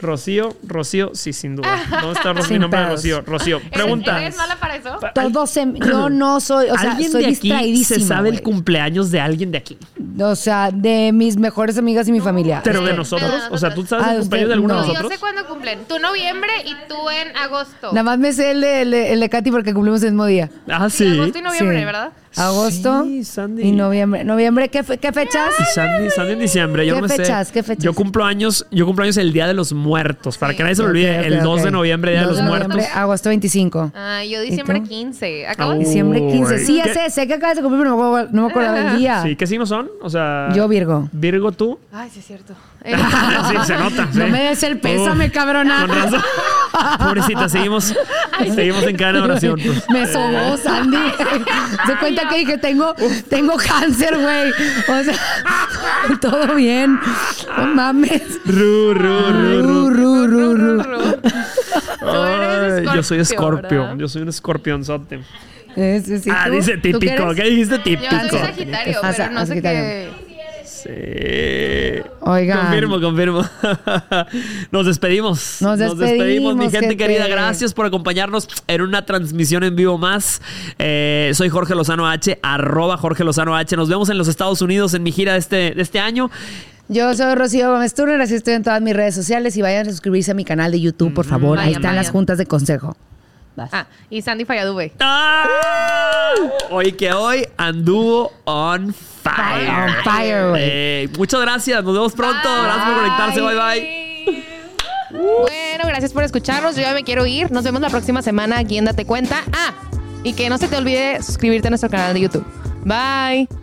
Rocío, Rocío, sí, sin duda. ¿Dónde está Rocío? Mi nombre es. Rocío. Rocío, pregunta. ¿Eres mala para eso? Todos se- yo no soy, o sea, ¿Alguien soy de aquí distraidísima. se sabe el cumpleaños de alguien de aquí? O sea, de mis mejores amigas y mi familia. Pero de nosotros. O sea, ¿tú sabes Ah, el cumpleaños de alguno no. de Yo nosotros? sé cuándo cumplen. Tú noviembre y tú en agosto. Nada más me sé el de, el de- el de Katy porque cumplimos el mismo día. Ah, Sí, sí. agosto y noviembre, Sí. ¿verdad? Agosto Sí, Sandy. y noviembre. ¿Noviembre qué, fe- qué fechas? Y Sandy, Sandy en diciembre, yo ¿Qué no me fechas? sé. ¿Qué fechas? Yo cumplo años, yo cumplo años el Día de los Muertos, para Sí. que nadie se lo olvide, ok, el 2 ok. de noviembre, Día de 2 los Muertos. noviembre, agosto 25. Ah, yo diciembre tú? 15. ¿Acabo? Diciembre 15. Sí, ya sé, sé que acabas de cumplir, pero no me acuerdo, no me acuerdo del día. Sí, ¿qué signos son? O sea, Yo Virgo. Virgo tú. Ay, sí es cierto. Eh, sí, se nota. No sí. me des el pésame, Uf, cabrona. Con razón. Pobrecita, seguimos, seguimos en cada oración. pues. Me sobó, Sandy. Se cuenta que dije, tengo, tengo cáncer, güey. O sea, todo bien. No mames. Ru, ru, ru, ru. Ru, ru, ru, ru. Tú eres Ay, yo soy Escorpio. Yo soy un escorpionzote. Ese sí, ah, ¿tú? dice ¿Tú qué típico. ¿Qué dijiste Yo típico? soy Sagitario, Ah, pero no sé qué. Sí. Oigan. Confirmo, confirmo. Nos despedimos. Nos despedimos, mi gente gente. querida. Gracias por acompañarnos en una transmisión en vivo más. Eh, soy Jorge Lozano H, arroba Jorge Lozano H. Nos vemos en los Estados Unidos en mi gira de este, de este año. Yo soy Rocío Gómez Turner, así estoy en todas mis redes sociales y vayan a suscribirse a mi canal de YouTube, por favor. Ahí están las juntas de consejo. Vas. Ah, y Sandy Falladube. ¡Ah! Hoy que hoy anduvo on fire. On fire, güey. Eh, muchas gracias. Nos vemos pronto. Gracias por conectarse. Bye bye. Bueno, gracias por escucharnos. Yo ya me quiero ir. Nos vemos la próxima semana aquí en Date Cuenta. Ah, y que no se te olvide suscribirte a nuestro canal de YouTube. Bye.